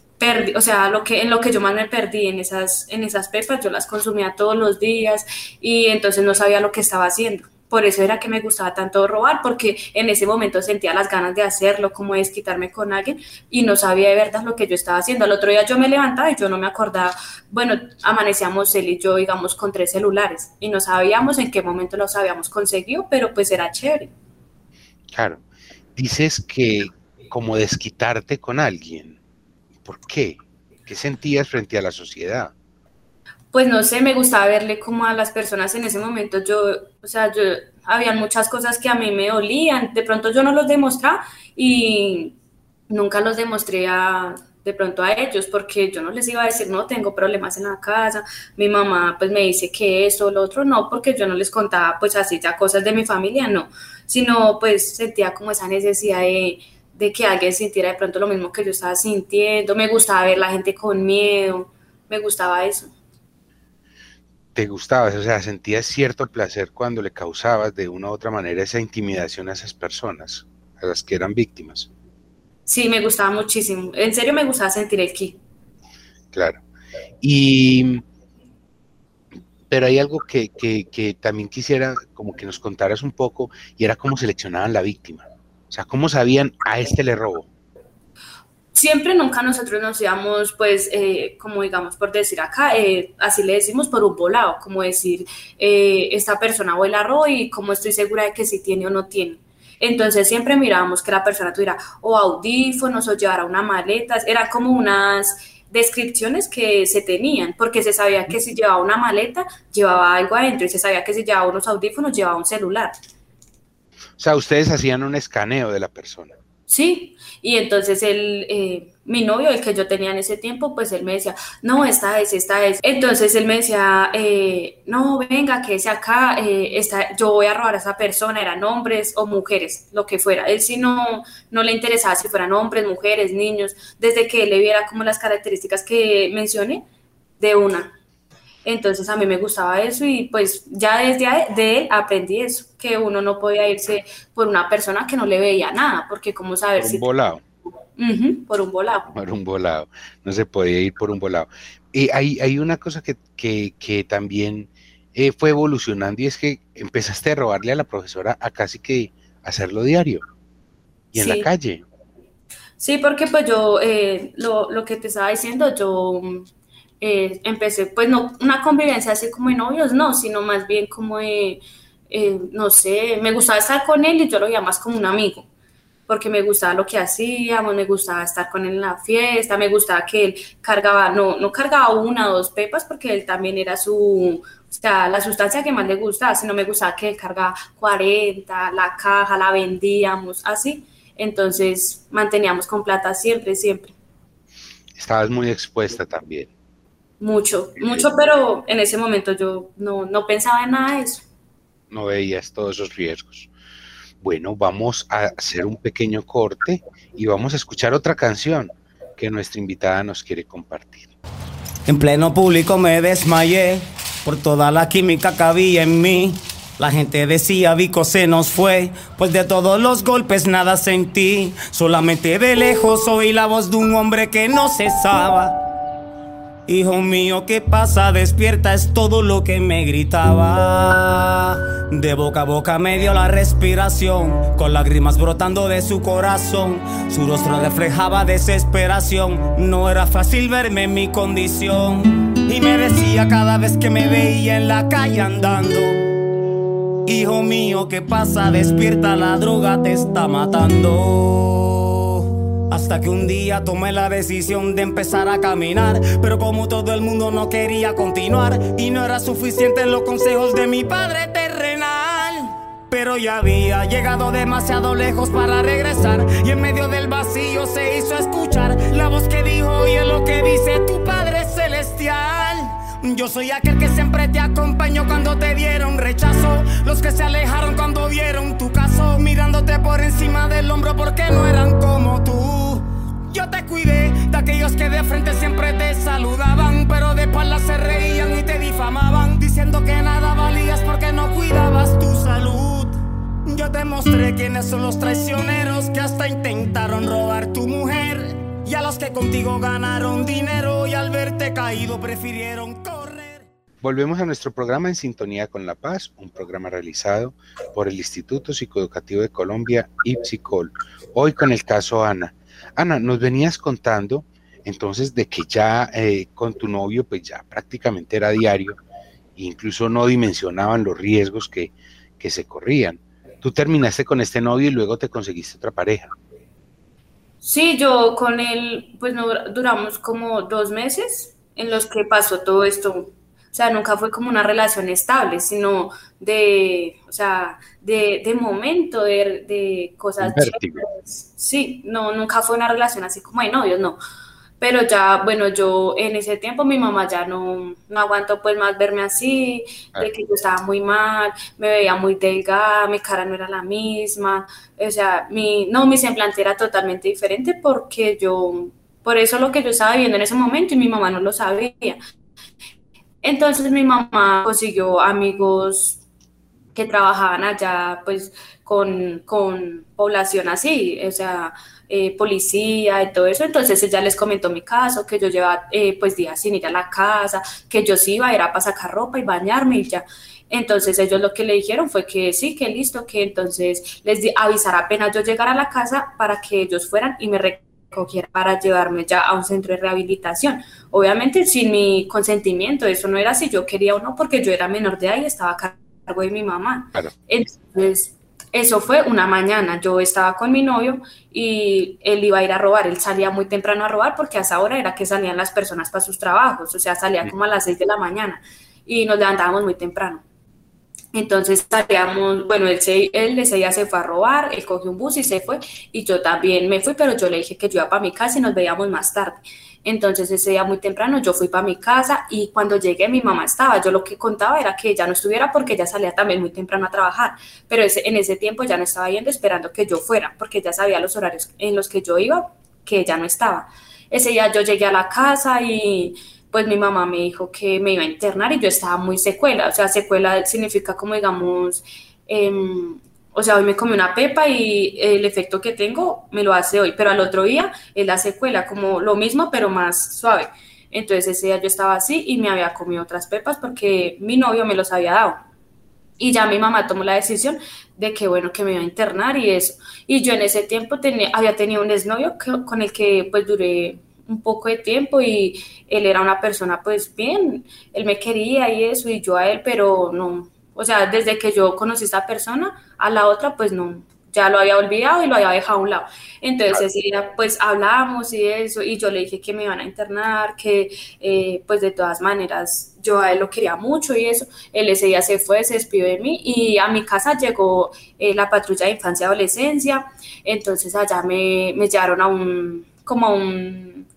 o sea, lo que, en lo que yo más me perdí en esas, en esas pepas, yo las consumía todos los días y entonces no sabía lo que estaba haciendo. Por eso era que me gustaba tanto robar, porque en ese momento sentía las ganas de hacerlo, como es quitarme con alguien, y no sabía de verdad lo que yo estaba haciendo. Al otro día yo me levantaba y yo no me acordaba, bueno, amanecíamos él y yo, digamos, con tres celulares, y no sabíamos en qué momento los habíamos conseguido, pero pues era chévere. Claro. Dices que como desquitarte con alguien. ¿Por qué? ¿Qué sentías frente a la sociedad? Pues no sé, me gustaba verle como a las personas en ese momento. Yo, o sea, yo, habían muchas cosas que a mí me olían. De pronto yo no los demostraba y nunca los demostré a, de pronto a ellos, porque yo no les iba a decir, no, tengo problemas en la casa, mi mamá pues me dice que eso, lo otro, no, porque yo no les contaba pues así ya cosas de mi familia, no, sino pues sentía como esa necesidad de, de que alguien sintiera de pronto lo mismo que yo estaba sintiendo, me gustaba ver la gente con miedo, me gustaba eso. ¿Te gustaba? O sea, sentías cierto placer cuando le causabas de una u otra manera esa intimidación a esas personas, a las que eran víctimas. Sí, me gustaba muchísimo. En serio me gustaba sentir el ki. Claro. Y pero hay algo que, que, que, también quisiera como que nos contaras un poco y era cómo seleccionaban la víctima. O sea, ¿cómo sabían a este le robo? Siempre, nunca nosotros nos íbamos, pues, eh, como digamos, por decir acá, eh, así le decimos por un volado, como decir, eh, esta persona el robo y como estoy segura de que si tiene o no tiene. Entonces siempre mirábamos que la persona tuviera o audífonos o llevara una maleta, eran como unas descripciones que se tenían, porque se sabía que si llevaba una maleta, llevaba algo adentro y se sabía que si llevaba unos audífonos, llevaba un celular. O sea, ustedes hacían un escaneo de la persona. Sí, y entonces el, eh, mi novio, el que yo tenía en ese tiempo, pues él me decía, no, esta es, esta es. Entonces él me decía, eh, no, venga, que ese acá, eh, yo voy a robar a esa persona, eran hombres o mujeres, lo que fuera. Él sí no, no le interesaba si fueran hombres, mujeres, niños, desde que él le viera como las características que mencioné, de una. Entonces a mí me gustaba eso y pues ya desde de él aprendí eso, que uno no podía irse por una persona que no le veía nada, porque cómo saber por un volado. por un volado. Por un volado, no se podía ir por un volado. Y hay, hay una cosa que, que, también eh, fue evolucionando y es que empezaste a robarle a la profesora a casi que hacerlo diario y en la calle. Sí, porque pues yo, eh, lo, lo que te estaba diciendo, yo eh, empecé, pues no una convivencia así como de novios, no, sino más bien como de, eh, no sé, me gustaba estar con él y yo lo veía más como un amigo, porque me gustaba lo que hacíamos, me gustaba estar con él en la fiesta, me gustaba que él cargaba, no, no cargaba una o dos pepas, porque él también era su, o sea, la sustancia que más le gustaba, sino me gustaba que él cargaba 40, la caja, la vendíamos, así. Entonces manteníamos con plata siempre, siempre. Estabas muy expuesta también. Mucho, mucho, pero en ese momento yo no, no pensaba en nada de eso. No veías todos esos riesgos. Bueno, vamos a hacer un pequeño corte y vamos a escuchar otra canción que nuestra invitada nos quiere compartir. En pleno público me desmayé por toda la química que había en mí. La gente decía, Vico se nos fue, pues de todos los golpes nada sentí. Solamente de lejos oí la voz de un hombre que no cesaba. Hijo mío, ¿qué pasa? Despierta, es todo lo que me gritaba. De boca a boca me dio la respiración, con lágrimas brotando de su corazón. Su rostro reflejaba desesperación, no era fácil verme en mi condición. Y me decía cada vez que me veía en la calle andando. Hijo mío, ¿qué pasa? Despierta, la droga te está matando. Hasta que un día tomé la decisión de empezar a caminar. Pero como todo el mundo no quería continuar y no era suficiente los consejos de mi padre terrenal. Pero ya había llegado demasiado lejos para regresar. Y en medio del vacío se hizo escuchar la voz que dijo: Oye, lo que dice tu Padre. Yo soy aquel que siempre te acompañó cuando te dieron rechazo. Los que se alejaron cuando vieron tu caso. Mirándote por encima del hombro porque no eran como tú. Yo te cuidé de aquellos que de frente siempre te saludaban, pero de espalda se reían y te difamaban, diciendo que nada valías porque no cuidabas tu salud. Yo te mostré quiénes son los traicioneros que hasta intentaron robar tu mujer. Y a los que contigo ganaron dinero y al verte caído prefirieron correr. Volvemos a nuestro programa En Sintonía con la Paz, un programa realizado por el Instituto Psicoeducativo de Colombia, IPSICOL, hoy con el caso Ana Ana, nos venías contando entonces de que ya eh, con tu novio pues ya prácticamente era diario, incluso no dimensionaban los riesgos que, que se corrían. Tú terminaste con este novio y luego te conseguiste otra pareja. Sí, yo con él pues no, duramos como dos meses en los que pasó todo esto o sea, nunca fue como una relación estable, sino de, o sea, de, de momento, de, de cosas. Sí, no, nunca fue una relación así como de novios, no. Pero ya, bueno, yo en ese tiempo mi mamá ya no, no aguantó pues más verme así, de que yo estaba muy mal, me veía muy delgada, mi cara no era la misma, o sea, mi, no, mi semblante era totalmente diferente porque yo, por eso lo que yo estaba viviendo en ese momento y mi mamá no lo sabía. Entonces mi mamá consiguió amigos que trabajaban allá pues con, población así, o sea, eh, policía y todo eso. Entonces ella les comentó mi caso, que yo llevaba eh, pues días sin ir a la casa, que yo sí iba a ir a para sacar ropa y bañarme y ya. Entonces ellos lo que le dijeron fue que sí, que listo, que entonces les di avisar apenas yo llegara a la casa para que ellos fueran y me cogiera para llevarme ya a un centro de rehabilitación. Obviamente sin mi consentimiento, eso no era si yo quería o no, porque yo era menor de edad y estaba a cargo de mi mamá. Entonces, eso fue una mañana, yo estaba con mi novio y él iba a ir a robar, él salía muy temprano a robar porque a esa hora era que salían las personas para sus trabajos, o sea, salía como a las 6 de la mañana y nos levantábamos muy temprano. Entonces salíamos, bueno, él, se, él ese día se fue a robar, él cogió un bus y se fue, y yo también me fui, pero yo le dije que yo iba para mi casa y nos veíamos más tarde. Entonces ese día muy temprano yo fui para mi casa y cuando llegué mi mamá estaba. Yo lo que contaba era que ella no estuviera porque ella salía también muy temprano a trabajar, pero ese, en ese tiempo ya no estaba yendo esperando que yo fuera porque ya sabía los horarios en los que yo iba, que ella no estaba. Ese día yo llegué a la casa y pues mi mamá me dijo que me iba a internar y yo estaba muy secuela, o sea, secuela significa como digamos, em, o sea, hoy me comí una pepa y el efecto que tengo me lo hace hoy, pero al otro día es la secuela, como lo mismo pero más suave. Entonces ese día yo estaba así y me había comido otras pepas porque mi novio me los había dado. Y ya mi mamá tomó la decisión de que, bueno, que me iba a internar y eso. Y yo en ese tiempo tenía, había tenido un exnovio con el que pues duré un poco de tiempo y él era una persona pues bien, él me quería y eso y yo a él, pero no, O sea, desde que yo conocí a esta persona, a la otra, pues no, ya lo había olvidado y lo había dejado a un lado. Entonces, pues hablamos y eso, y yo le dije que me iban a internar, que eh, pues de todas maneras yo a él lo quería mucho y eso. Él ese día se fue, se despidió de mí y a mi casa llegó eh, la patrulla de infancia y adolescencia. Entonces allá me, me llevaron a un, como a un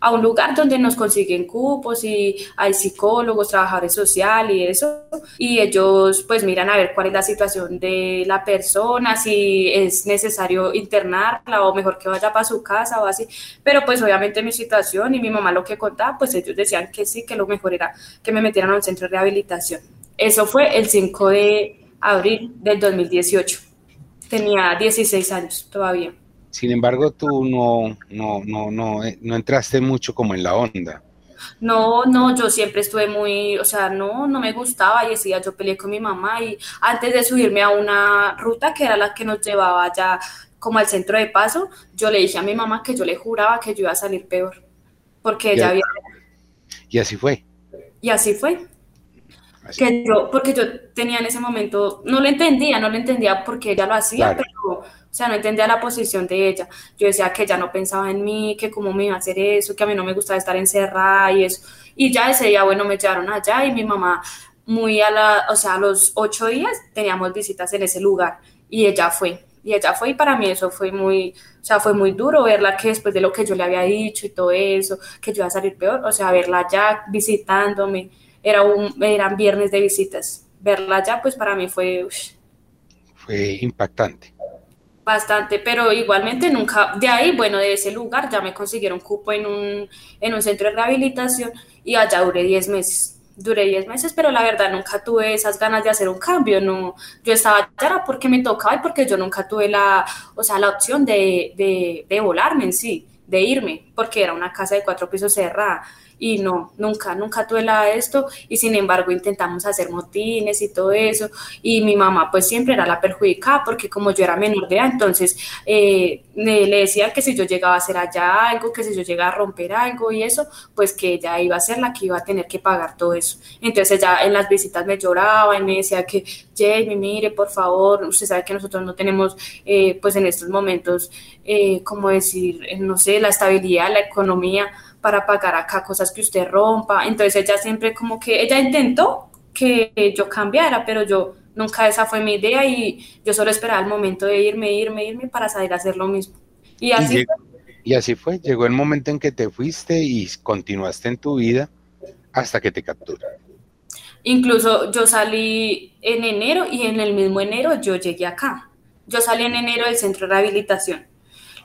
a un lugar donde nos consiguen cupos y hay psicólogos, trabajadores sociales y eso, y ellos pues miran a ver cuál es la situación de la persona, si es necesario internarla o mejor que vaya para su casa o así, pero pues obviamente mi situación y mi mamá lo que contaba, pues ellos decían que sí, que lo mejor era que me metieran a un centro de rehabilitación. Eso fue el 5 de abril del 2018. Tenía 16 años todavía. Sin embargo, tú no, no, no, no, eh, no entraste mucho como en la onda. No, no, yo siempre estuve muy, o sea, no, no me gustaba y decía, yo peleé con mi mamá y antes de subirme a una ruta que era la que nos llevaba ya como al centro de paso, yo le dije a mi mamá que yo le juraba que yo iba a salir peor, porque ella había... Y así fue. Y así fue. Que yo, porque yo tenía en ese momento, no lo entendía, no lo entendía porque ella lo hacía, pero o sea, no entendía la posición de ella. Yo decía que ella no pensaba en mí, que cómo me iba a hacer eso, que a mí no me gustaba estar encerrada y eso. Y ya ese día, bueno, me llevaron allá y mi mamá, muy a la, o sea, a los ocho días teníamos visitas en ese lugar y ella fue. Y ella fue y para mí eso fue muy, o sea, fue muy duro verla que después de lo que yo le había dicho y todo eso, que yo iba a salir peor, o sea, verla ya visitándome, era un, eran viernes de visitas, verla ya pues para mí fue... Fue impactante bastante, pero igualmente nunca, de ahí, bueno, de ese lugar ya me consiguieron cupo en un, en un centro de rehabilitación y allá duré 10 meses. Duré 10 meses, pero la verdad nunca tuve esas ganas de hacer un cambio, no, yo estaba allá porque me tocaba y porque yo nunca tuve la, o sea, la opción de, de, de volarme en sí, de irme, porque era una casa de cuatro pisos cerrada y no, nunca, nunca tuve esto. Y sin embargo intentamos hacer motines y todo eso. Y mi mamá pues siempre era la perjudicada porque como yo era menor de edad, entonces eh, le, decía que si yo llegaba a hacer allá algo, que si yo llegaba a romper algo y eso, pues que ella iba a ser la que iba a tener que pagar todo eso. Entonces ella en las visitas me lloraba y me decía que Jamie, mire, por favor, usted sabe que nosotros no tenemos eh, pues en estos momentos, eh, como decir, no sé, la estabilidad, la economía para pagar acá cosas que usted rompa. Entonces ella siempre como que, ella intentó que yo cambiara, pero yo nunca esa fue mi idea y yo solo esperaba el momento de irme, irme, irme para salir a hacer lo mismo. Y así, fue. y así fue, llegó el momento en que te fuiste y continuaste en tu vida hasta que te capturaron. Incluso yo salí en enero y en el mismo enero yo llegué acá. Yo salí en enero del centro de rehabilitación.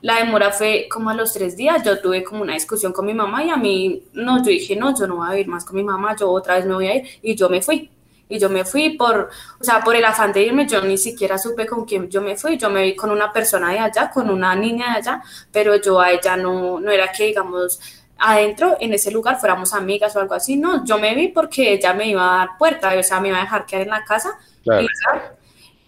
La demora fue como a los tres días, yo tuve como una discusión con mi mamá y a mí, no, yo dije, no, yo no voy a ir más con mi mamá, yo otra vez me voy a ir y yo me fui. Y yo me fui por, o sea, por el afán de irme, yo ni siquiera supe con quién yo me fui, yo me vi con una persona de allá, con una niña de allá, pero yo a ella no, no era que, digamos, adentro, en ese lugar, fuéramos amigas o algo así, no, yo me vi porque ella me iba a dar puerta, o sea, me iba a dejar quedar en la casa. Y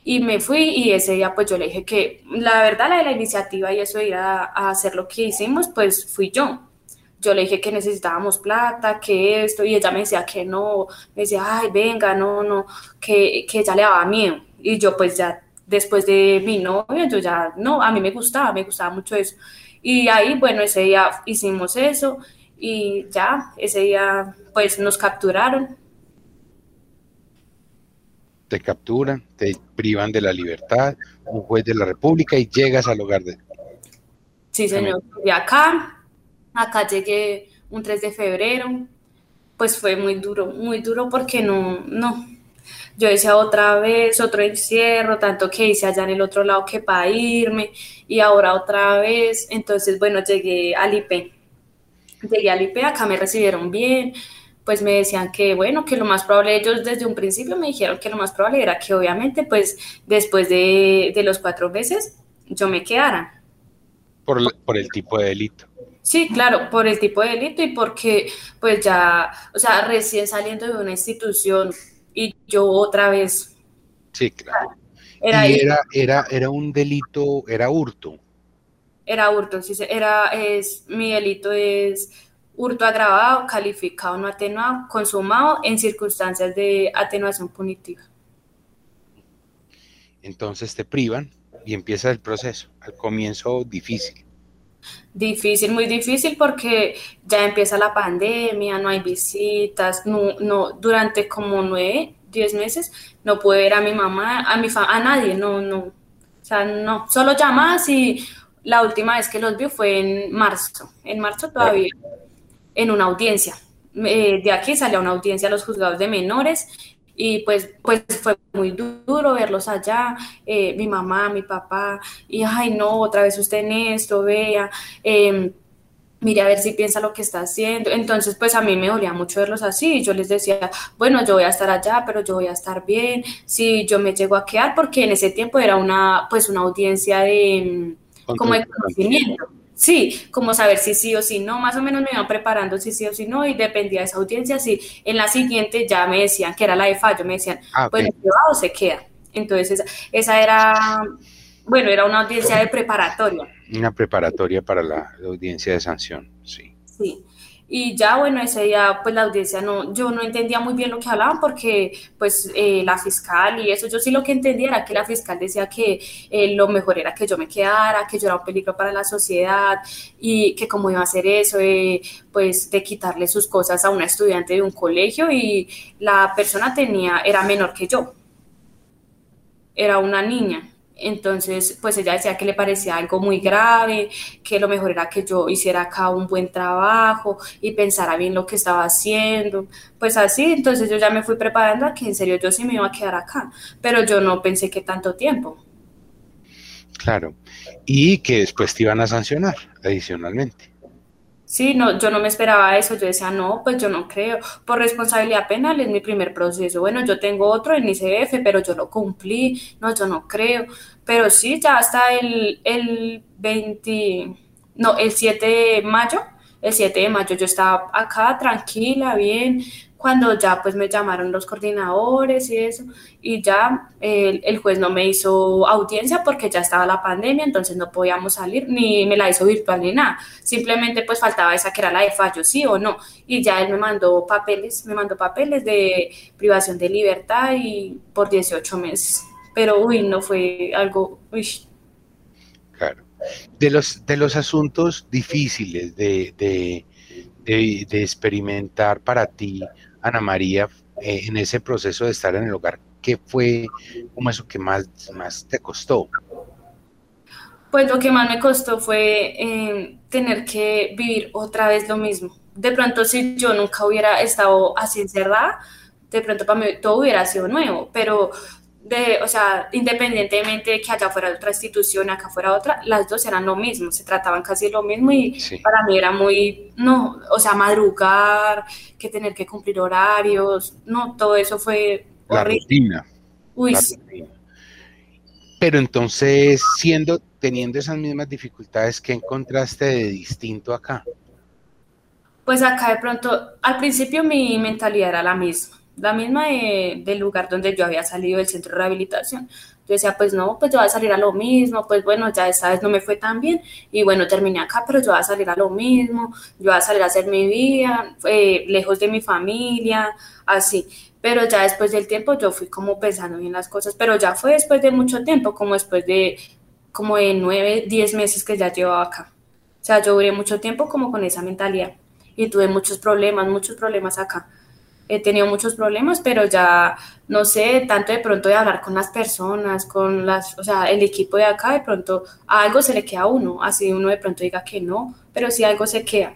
y me fui y ese día pues yo le dije que la verdad la de la iniciativa y eso de ir a, hacer lo que hicimos pues fui yo. Yo le dije que necesitábamos plata, que esto, y ella me decía que no, me decía, ay, venga, no, no, que, que ella le daba miedo. Y yo pues ya después de mi novio, yo ya, no, a mí me gustaba, me gustaba mucho eso. Y ahí, bueno, ese día hicimos eso y ya, ese día pues nos capturaron te capturan, te privan de la libertad, un juez de la República y llegas al hogar de... Sí, señor. Y acá, acá llegué un 3 de febrero, pues fue muy duro, muy duro porque no, no. Yo decía otra vez, otro encierro, tanto que hice allá en el otro lado que para irme, y ahora otra vez. Entonces, bueno, llegué al IP. Llegué al IP, acá me recibieron bien, pues me decían que, bueno, que lo más probable, ellos desde un principio me dijeron que lo más probable era que obviamente, pues después de, los cuatro meses, yo me quedara. Por, por el tipo de delito. Sí, claro, por el tipo de delito y porque, pues ya, o sea, recién saliendo de una institución y yo otra vez. Sí, claro. Era, y era, era, era un delito, era hurto. Era hurto, sí, era, es, mi delito es hurto agravado, calificado no atenuado, consumado en circunstancias de atenuación punitiva. entonces te privan y empieza el proceso. Al comienzo difícil. Difícil, muy difícil porque ya empieza la pandemia, no hay visitas, no, no, durante como nueve, diez meses no pude ver a mi mamá, a mi a nadie, no, no, o sea, no, solo llamadas y la última vez que los vi fue en marzo, en marzo todavía, en una audiencia. Eh, de aquí salió una audiencia a los juzgados de menores y pues, pues fue muy duro verlos allá, eh, mi mamá, mi papá, y ay no, otra vez usted en esto, vea, eh, mire a ver si piensa lo que está haciendo. Entonces, pues a mí me dolía mucho verlos así. Yo les decía, bueno, yo voy a estar allá, pero yo voy a estar bien. Si yo me llego a quedar, porque en ese tiempo era una, pues una audiencia de, como de conocimiento. Sí, como saber si sí o si no, más o menos me iban preparando si sí o si no y dependía de esa audiencia, si en la siguiente ya me decían que era la de fallo, me decían, ah, bueno, o se queda. Entonces, esa, era, bueno, era una audiencia de preparatoria. Una preparatoria para la audiencia de sanción, sí. Sí. Y ya, bueno, ese día, pues la audiencia no, yo no entendía muy bien lo que hablaban porque, pues, eh, la fiscal y eso, yo sí lo que entendía era que la fiscal decía que eh, lo mejor era que yo me quedara, que yo era un peligro para la sociedad y que cómo iba a hacer eso, pues, de quitarle sus cosas a una estudiante de un colegio y la persona tenía, era menor que yo, era una niña. Entonces, pues ella decía que le parecía algo muy grave, que lo mejor era que yo hiciera acá un buen trabajo y pensara bien lo que estaba haciendo. Pues así, entonces yo ya me fui preparando a que en serio yo sí me iba a quedar acá, pero yo no pensé que tanto tiempo. Claro, y que después te iban a sancionar adicionalmente. Sí, no, yo no me esperaba eso, yo decía, no, pues yo no creo, por responsabilidad penal es mi primer proceso, bueno, yo tengo otro en ICF, pero yo lo cumplí, no, yo no creo, pero sí, ya hasta el, el 20, no, el 7 de mayo, el 7 de mayo yo estaba acá tranquila, bien, cuando ya pues me llamaron los coordinadores y eso, y ya el, juez no me hizo audiencia porque ya estaba la pandemia, entonces no podíamos salir, ni me la hizo virtual ni nada, simplemente pues faltaba esa que era la de fallo, sí o no, y ya él me mandó papeles, me mandó papeles de privación de libertad y por 18 meses, pero uy, no fue algo, uy. Claro. De los, de los asuntos difíciles de, de, de experimentar para ti, Ana María, eh, en ese proceso de estar en el hogar, ¿qué fue como eso que más, más te costó? Pues lo que más me costó fue eh, tener que vivir otra vez lo mismo. De pronto, si yo nunca hubiera estado así encerrada, de pronto para mí todo hubiera sido nuevo, pero de, o sea, independientemente de que allá fuera otra institución, acá fuera otra, las dos eran lo mismo, se trataban casi lo mismo y para mí era muy, no, o sea, madrugar, que tener que cumplir horarios, no, todo eso fue la rutina. Uy, Pero entonces, siendo, teniendo esas mismas dificultades, ¿qué encontraste de distinto acá? Pues acá de pronto, al principio mi mentalidad era la misma la misma del lugar donde yo había salido del centro de rehabilitación. Yo decía, pues no, pues yo voy a salir a lo mismo, pues bueno, ya esta vez no me fue tan bien y bueno, terminé acá, pero yo voy a salir a lo mismo, yo voy a salir a hacer mi vida, eh, lejos de mi familia, así. Pero ya después del tiempo yo fui como pensando bien las cosas, pero ya fue después de mucho tiempo, como después de como de nueve, diez meses que ya llevaba acá. O sea, yo duré mucho tiempo como con esa mentalidad y tuve muchos problemas, muchos problemas acá he tenido muchos problemas, pero ya no sé, tanto de pronto de hablar con las personas, con las, o sea, el equipo de acá, de pronto algo se le queda a uno, así uno de pronto diga que no, pero sí algo se queda.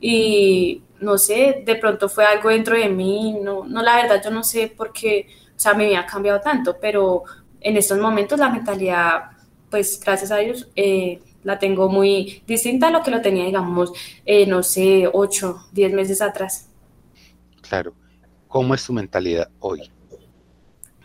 Y no sé, de pronto fue algo dentro de mí, no, no, la verdad yo no sé por qué, o sea, me había cambiado tanto, pero en estos momentos la mentalidad, pues gracias a Dios, eh, la tengo muy distinta a lo que lo tenía, digamos, eh, no sé, 8, 10 meses atrás. Claro. ¿Cómo es tu mentalidad hoy?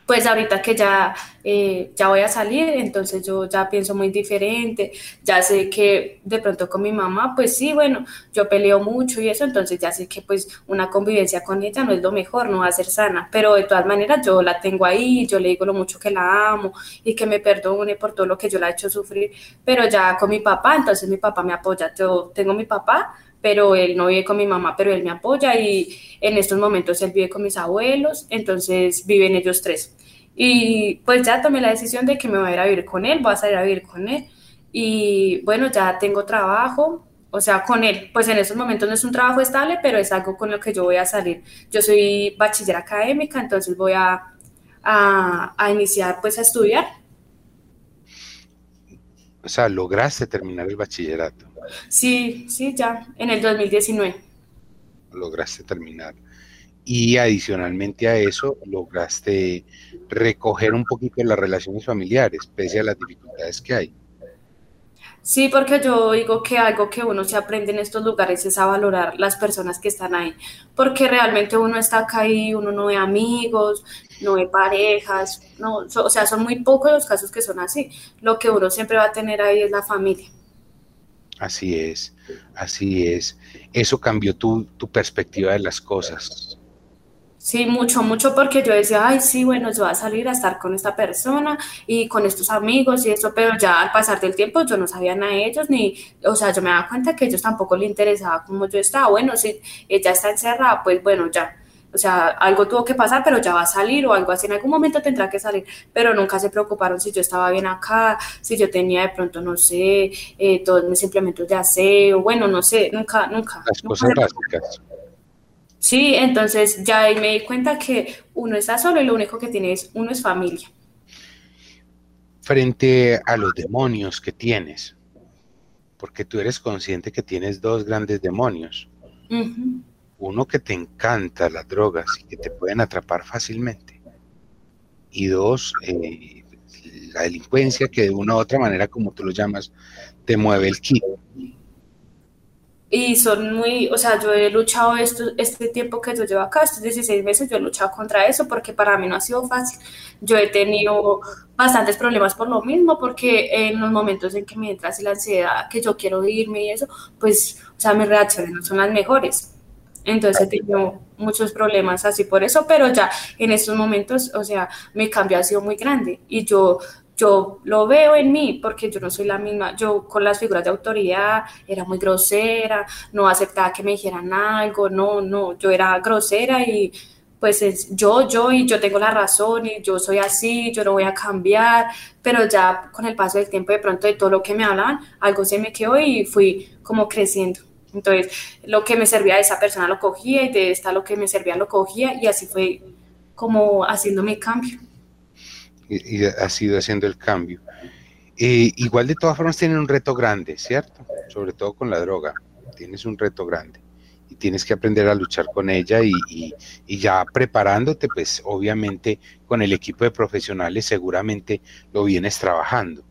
Pues ahorita que ya, eh, ya voy a salir, entonces yo ya pienso muy diferente, ya sé que de pronto con mi mamá, pues sí, bueno, yo peleo mucho y eso, entonces ya sé que pues una convivencia con ella no es lo mejor, no va a ser sana, pero de todas maneras yo la tengo ahí, yo le digo lo mucho que la amo y que me perdone por todo lo que yo la he hecho sufrir, pero ya con mi papá, entonces mi papá me apoya, tengo mi papá, pero él no vive con mi mamá, pero él me apoya y en estos momentos él vive con mis abuelos, entonces viven ellos tres. Y pues ya tomé la decisión de que me voy a ir a vivir con él, voy a salir a vivir con él. Y bueno, ya tengo trabajo, o sea, con él, pues en estos momentos no es un trabajo estable, pero es algo con lo que yo voy a salir. Yo soy bachiller académica, entonces voy a, a, a iniciar pues a estudiar. O sea, lograste terminar el bachillerato. Sí, sí, ya, en el 2019. Lograste terminar. Y adicionalmente a eso, lograste recoger un poquito las relaciones familiares, pese a las dificultades que hay. Sí, porque yo digo que algo que uno se aprende en estos lugares es a valorar las personas que están ahí, porque realmente uno está acá y uno no ve amigos, no ve parejas, no, o sea, son muy pocos los casos que son así. Lo que uno siempre va a tener ahí es la familia. Así es, así es. Eso cambió tu, tu perspectiva de las cosas. Sí, mucho, mucho, porque yo decía, ay, sí, bueno, yo voy a salir a estar con esta persona y con estos amigos y eso, pero ya al pasar del tiempo yo no sabía nada de ellos, ni, o sea, yo me daba cuenta que ellos tampoco le interesaba como yo estaba. Bueno, si ella está encerrada, pues bueno, ya, o sea, algo tuvo que pasar, pero ya va a salir o algo así, en algún momento tendrá que salir, pero nunca se preocuparon si yo estaba bien acá, si yo tenía de pronto, no sé, eh, todos mis implementos de aseo, bueno, no sé, nunca, nunca. Las cosas básicas. Sí, entonces ya ahí me di cuenta que uno está solo y lo único que tiene es uno es familia. Frente a los demonios que tienes, porque tú eres consciente que tienes dos grandes demonios. Uno que te encanta las drogas y que te pueden atrapar fácilmente. Y dos, eh, la delincuencia que de una u otra manera, como tú lo llamas, te mueve el kit y son muy, o sea, yo he luchado esto, este tiempo que yo llevo acá, estos 16 meses, yo he luchado contra eso porque para mí no ha sido fácil. Yo he tenido bastantes problemas por lo mismo, porque en los momentos en que me entra así la ansiedad, que yo quiero irme y eso, pues, o sea, mis reacciones no son las mejores. Entonces he tenido muchos problemas así por eso, pero ya en estos momentos, o sea, mi cambio ha sido muy grande y yo yo lo veo en mí porque yo no soy la misma. Yo con las figuras de autoridad era muy grosera, no aceptaba que me dijeran algo, no, no, yo era grosera y pues es yo, yo y yo tengo la razón y yo soy así, yo no voy a cambiar, pero ya con el paso del tiempo de pronto de todo lo que me hablaban, algo se me quedó y fui como creciendo. Entonces, lo que me servía de esa persona lo cogía y de esta lo que me servía lo cogía y así fue como haciendo mi cambio y, ha sido haciendo el cambio. Eh, igual de todas formas tienen un reto grande, ¿cierto? Sobre todo con la droga, tienes un reto grande y tienes que aprender a luchar con ella y, y, ya preparándote, pues obviamente con el equipo de profesionales seguramente lo vienes trabajando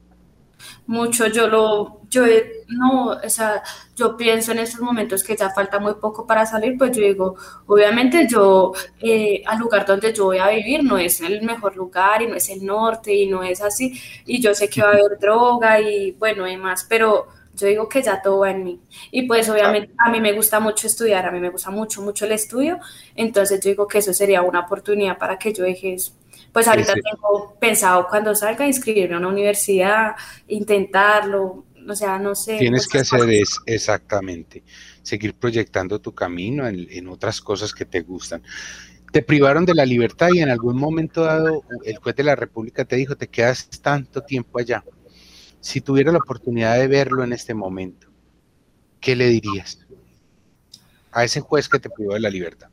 mucho, yo lo, yo no, o sea, yo pienso en estos momentos que ya falta muy poco para salir, pues yo digo, obviamente yo, eh, al lugar donde yo voy a vivir no es el mejor lugar y no es el norte y no es así, y yo sé que va a haber droga y bueno, y más, pero yo digo que ya todo va en mí. Y pues obviamente a mí me gusta mucho estudiar, a mí me gusta mucho, mucho el estudio, entonces yo digo que eso sería una oportunidad para que yo deje eso. Pues ahorita tengo pensado cuando salga inscribirme a una universidad, intentarlo, o sea, no sé. Tienes que hacer es exactamente, seguir proyectando tu camino en, otras cosas que te gustan. Te privaron de la libertad y en algún momento dado el juez de la República te dijo, te quedas tanto tiempo allá. Si tuviera la oportunidad de verlo en este momento, ¿qué le dirías a ese juez que te privó de la libertad?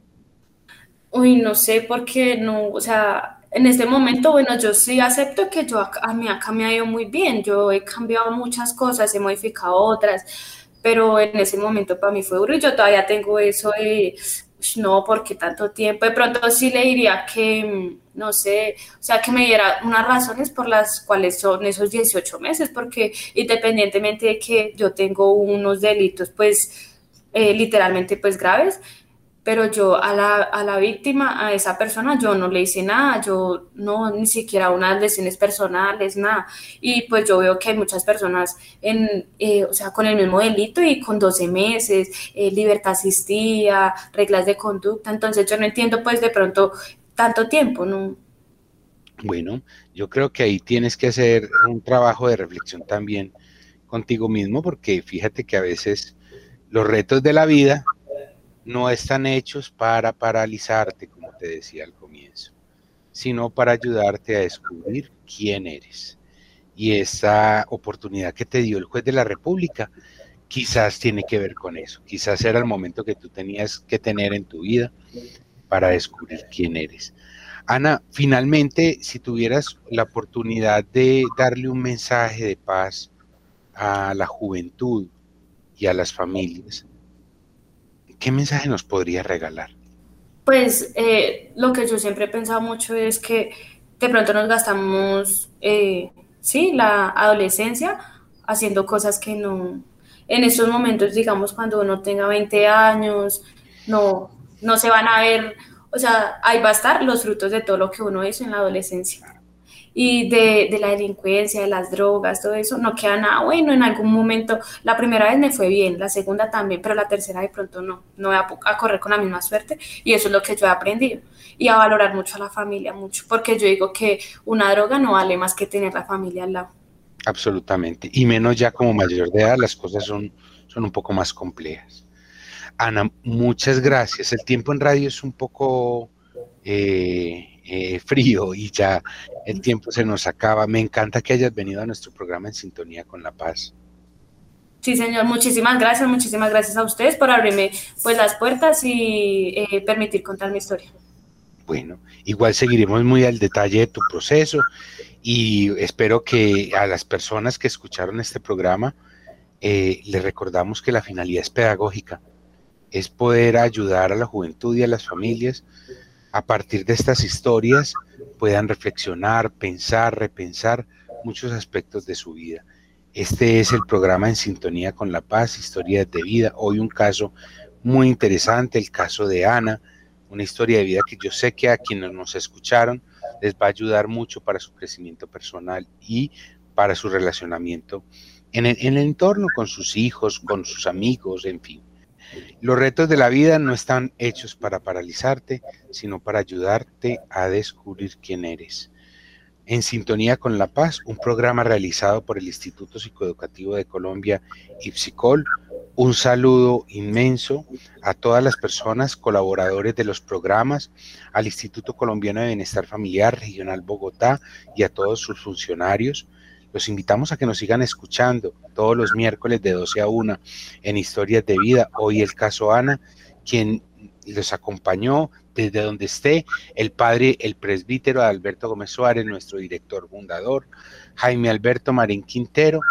Uy, no sé, porque no, o sea, en este momento, bueno, yo sí acepto que yo a mí acá me ha ido muy bien, yo he cambiado muchas cosas, he modificado otras, pero en ese momento para mí fue duro y yo todavía tengo eso de, no, porque tanto tiempo, de pronto sí le diría que, mm, no sé, o sea, que me diera unas razones por las cuales son esos 18 meses, porque independientemente de que yo tengo unos delitos, pues, eh, literalmente, pues, graves, pero yo a la, a la, víctima, a esa persona, yo no le hice nada, yo no, ni siquiera unas lesiones personales, nada. Y pues yo veo que hay muchas personas en, eh, o sea, con el mismo delito y con 12 meses, eh, libertad asistida, reglas de conducta, entonces yo no entiendo pues de pronto tanto tiempo, ¿no? Bueno, yo creo que ahí tienes que hacer un trabajo de reflexión también contigo mismo, porque fíjate que a veces los retos de la vida no están hechos para paralizarte, como te decía al comienzo, sino para ayudarte a descubrir quién eres. Y esa oportunidad que te dio el juez de la República quizás tiene que ver con eso. Quizás era el momento que tú tenías que tener en tu vida para descubrir quién eres. Ana, finalmente, si tuvieras la oportunidad de darle un mensaje de paz a la juventud y a las familias, ¿qué mensaje nos podría regalar? Pues eh, lo que yo siempre he pensado mucho es que de pronto nos gastamos, eh, sí, la adolescencia haciendo cosas que no, en estos momentos, digamos, cuando uno tenga 20 años, no, no se van a ver, o sea, ahí va a estar los frutos de todo lo que uno hizo en la adolescencia y de, de, la delincuencia, de las drogas, todo eso, no queda nada bueno en algún momento. La primera vez me fue bien, la segunda también, pero la tercera de pronto no, no voy a, a, correr con la misma suerte y eso es lo que yo he aprendido y a valorar mucho a la familia, mucho, porque yo digo que una droga no vale más que tener la familia al lado. Absolutamente, y menos ya como mayor de edad las cosas son, son un poco más complejas. Ana, muchas gracias. El tiempo en radio es un poco... Eh, eh, frío y ya el tiempo se nos acaba. Me encanta que hayas venido a nuestro programa en sintonía con la paz. Sí, señor, muchísimas gracias, muchísimas gracias a ustedes por abrirme pues las puertas y eh, permitir contar mi historia. Bueno, igual seguiremos muy al detalle de tu proceso y espero que a las personas que escucharon este programa eh, les recordamos que la finalidad es pedagógica, es poder ayudar a la juventud y a las familias a partir de estas historias puedan reflexionar, pensar, repensar muchos aspectos de su vida. Este es el programa En Sintonía con la Paz, Historias de Vida. Hoy un caso muy interesante, el caso de Ana, una historia de vida que yo sé que a quienes nos escucharon les va a ayudar mucho para su crecimiento personal y para su relacionamiento en el, en el entorno con sus hijos, con sus amigos, en fin. Los retos de la vida no están hechos para paralizarte, sino para ayudarte a descubrir quién eres. En Sintonía con la Paz, un programa realizado por el Instituto Psicoeducativo de Colombia, IPSICOL. Un saludo inmenso a todas las personas, colaboradores de los programas, al Instituto Colombiano de Bienestar Familiar Regional Bogotá y a todos sus funcionarios. Los invitamos a que nos sigan escuchando todos los miércoles de 12 a 1 en Historias de Vida. Hoy el caso Ana, quien les acompañó desde donde esté, el padre, el presbítero Alberto Gómez Suárez, nuestro director fundador, Jaime Alberto Marín Quintero,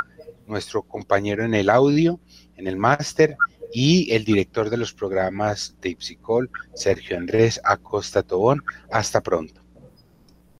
nuestro compañero en el audio, en el máster, y el director de los programas de Ipsicol, Sergio Andrés Acosta Tobón. Hasta pronto.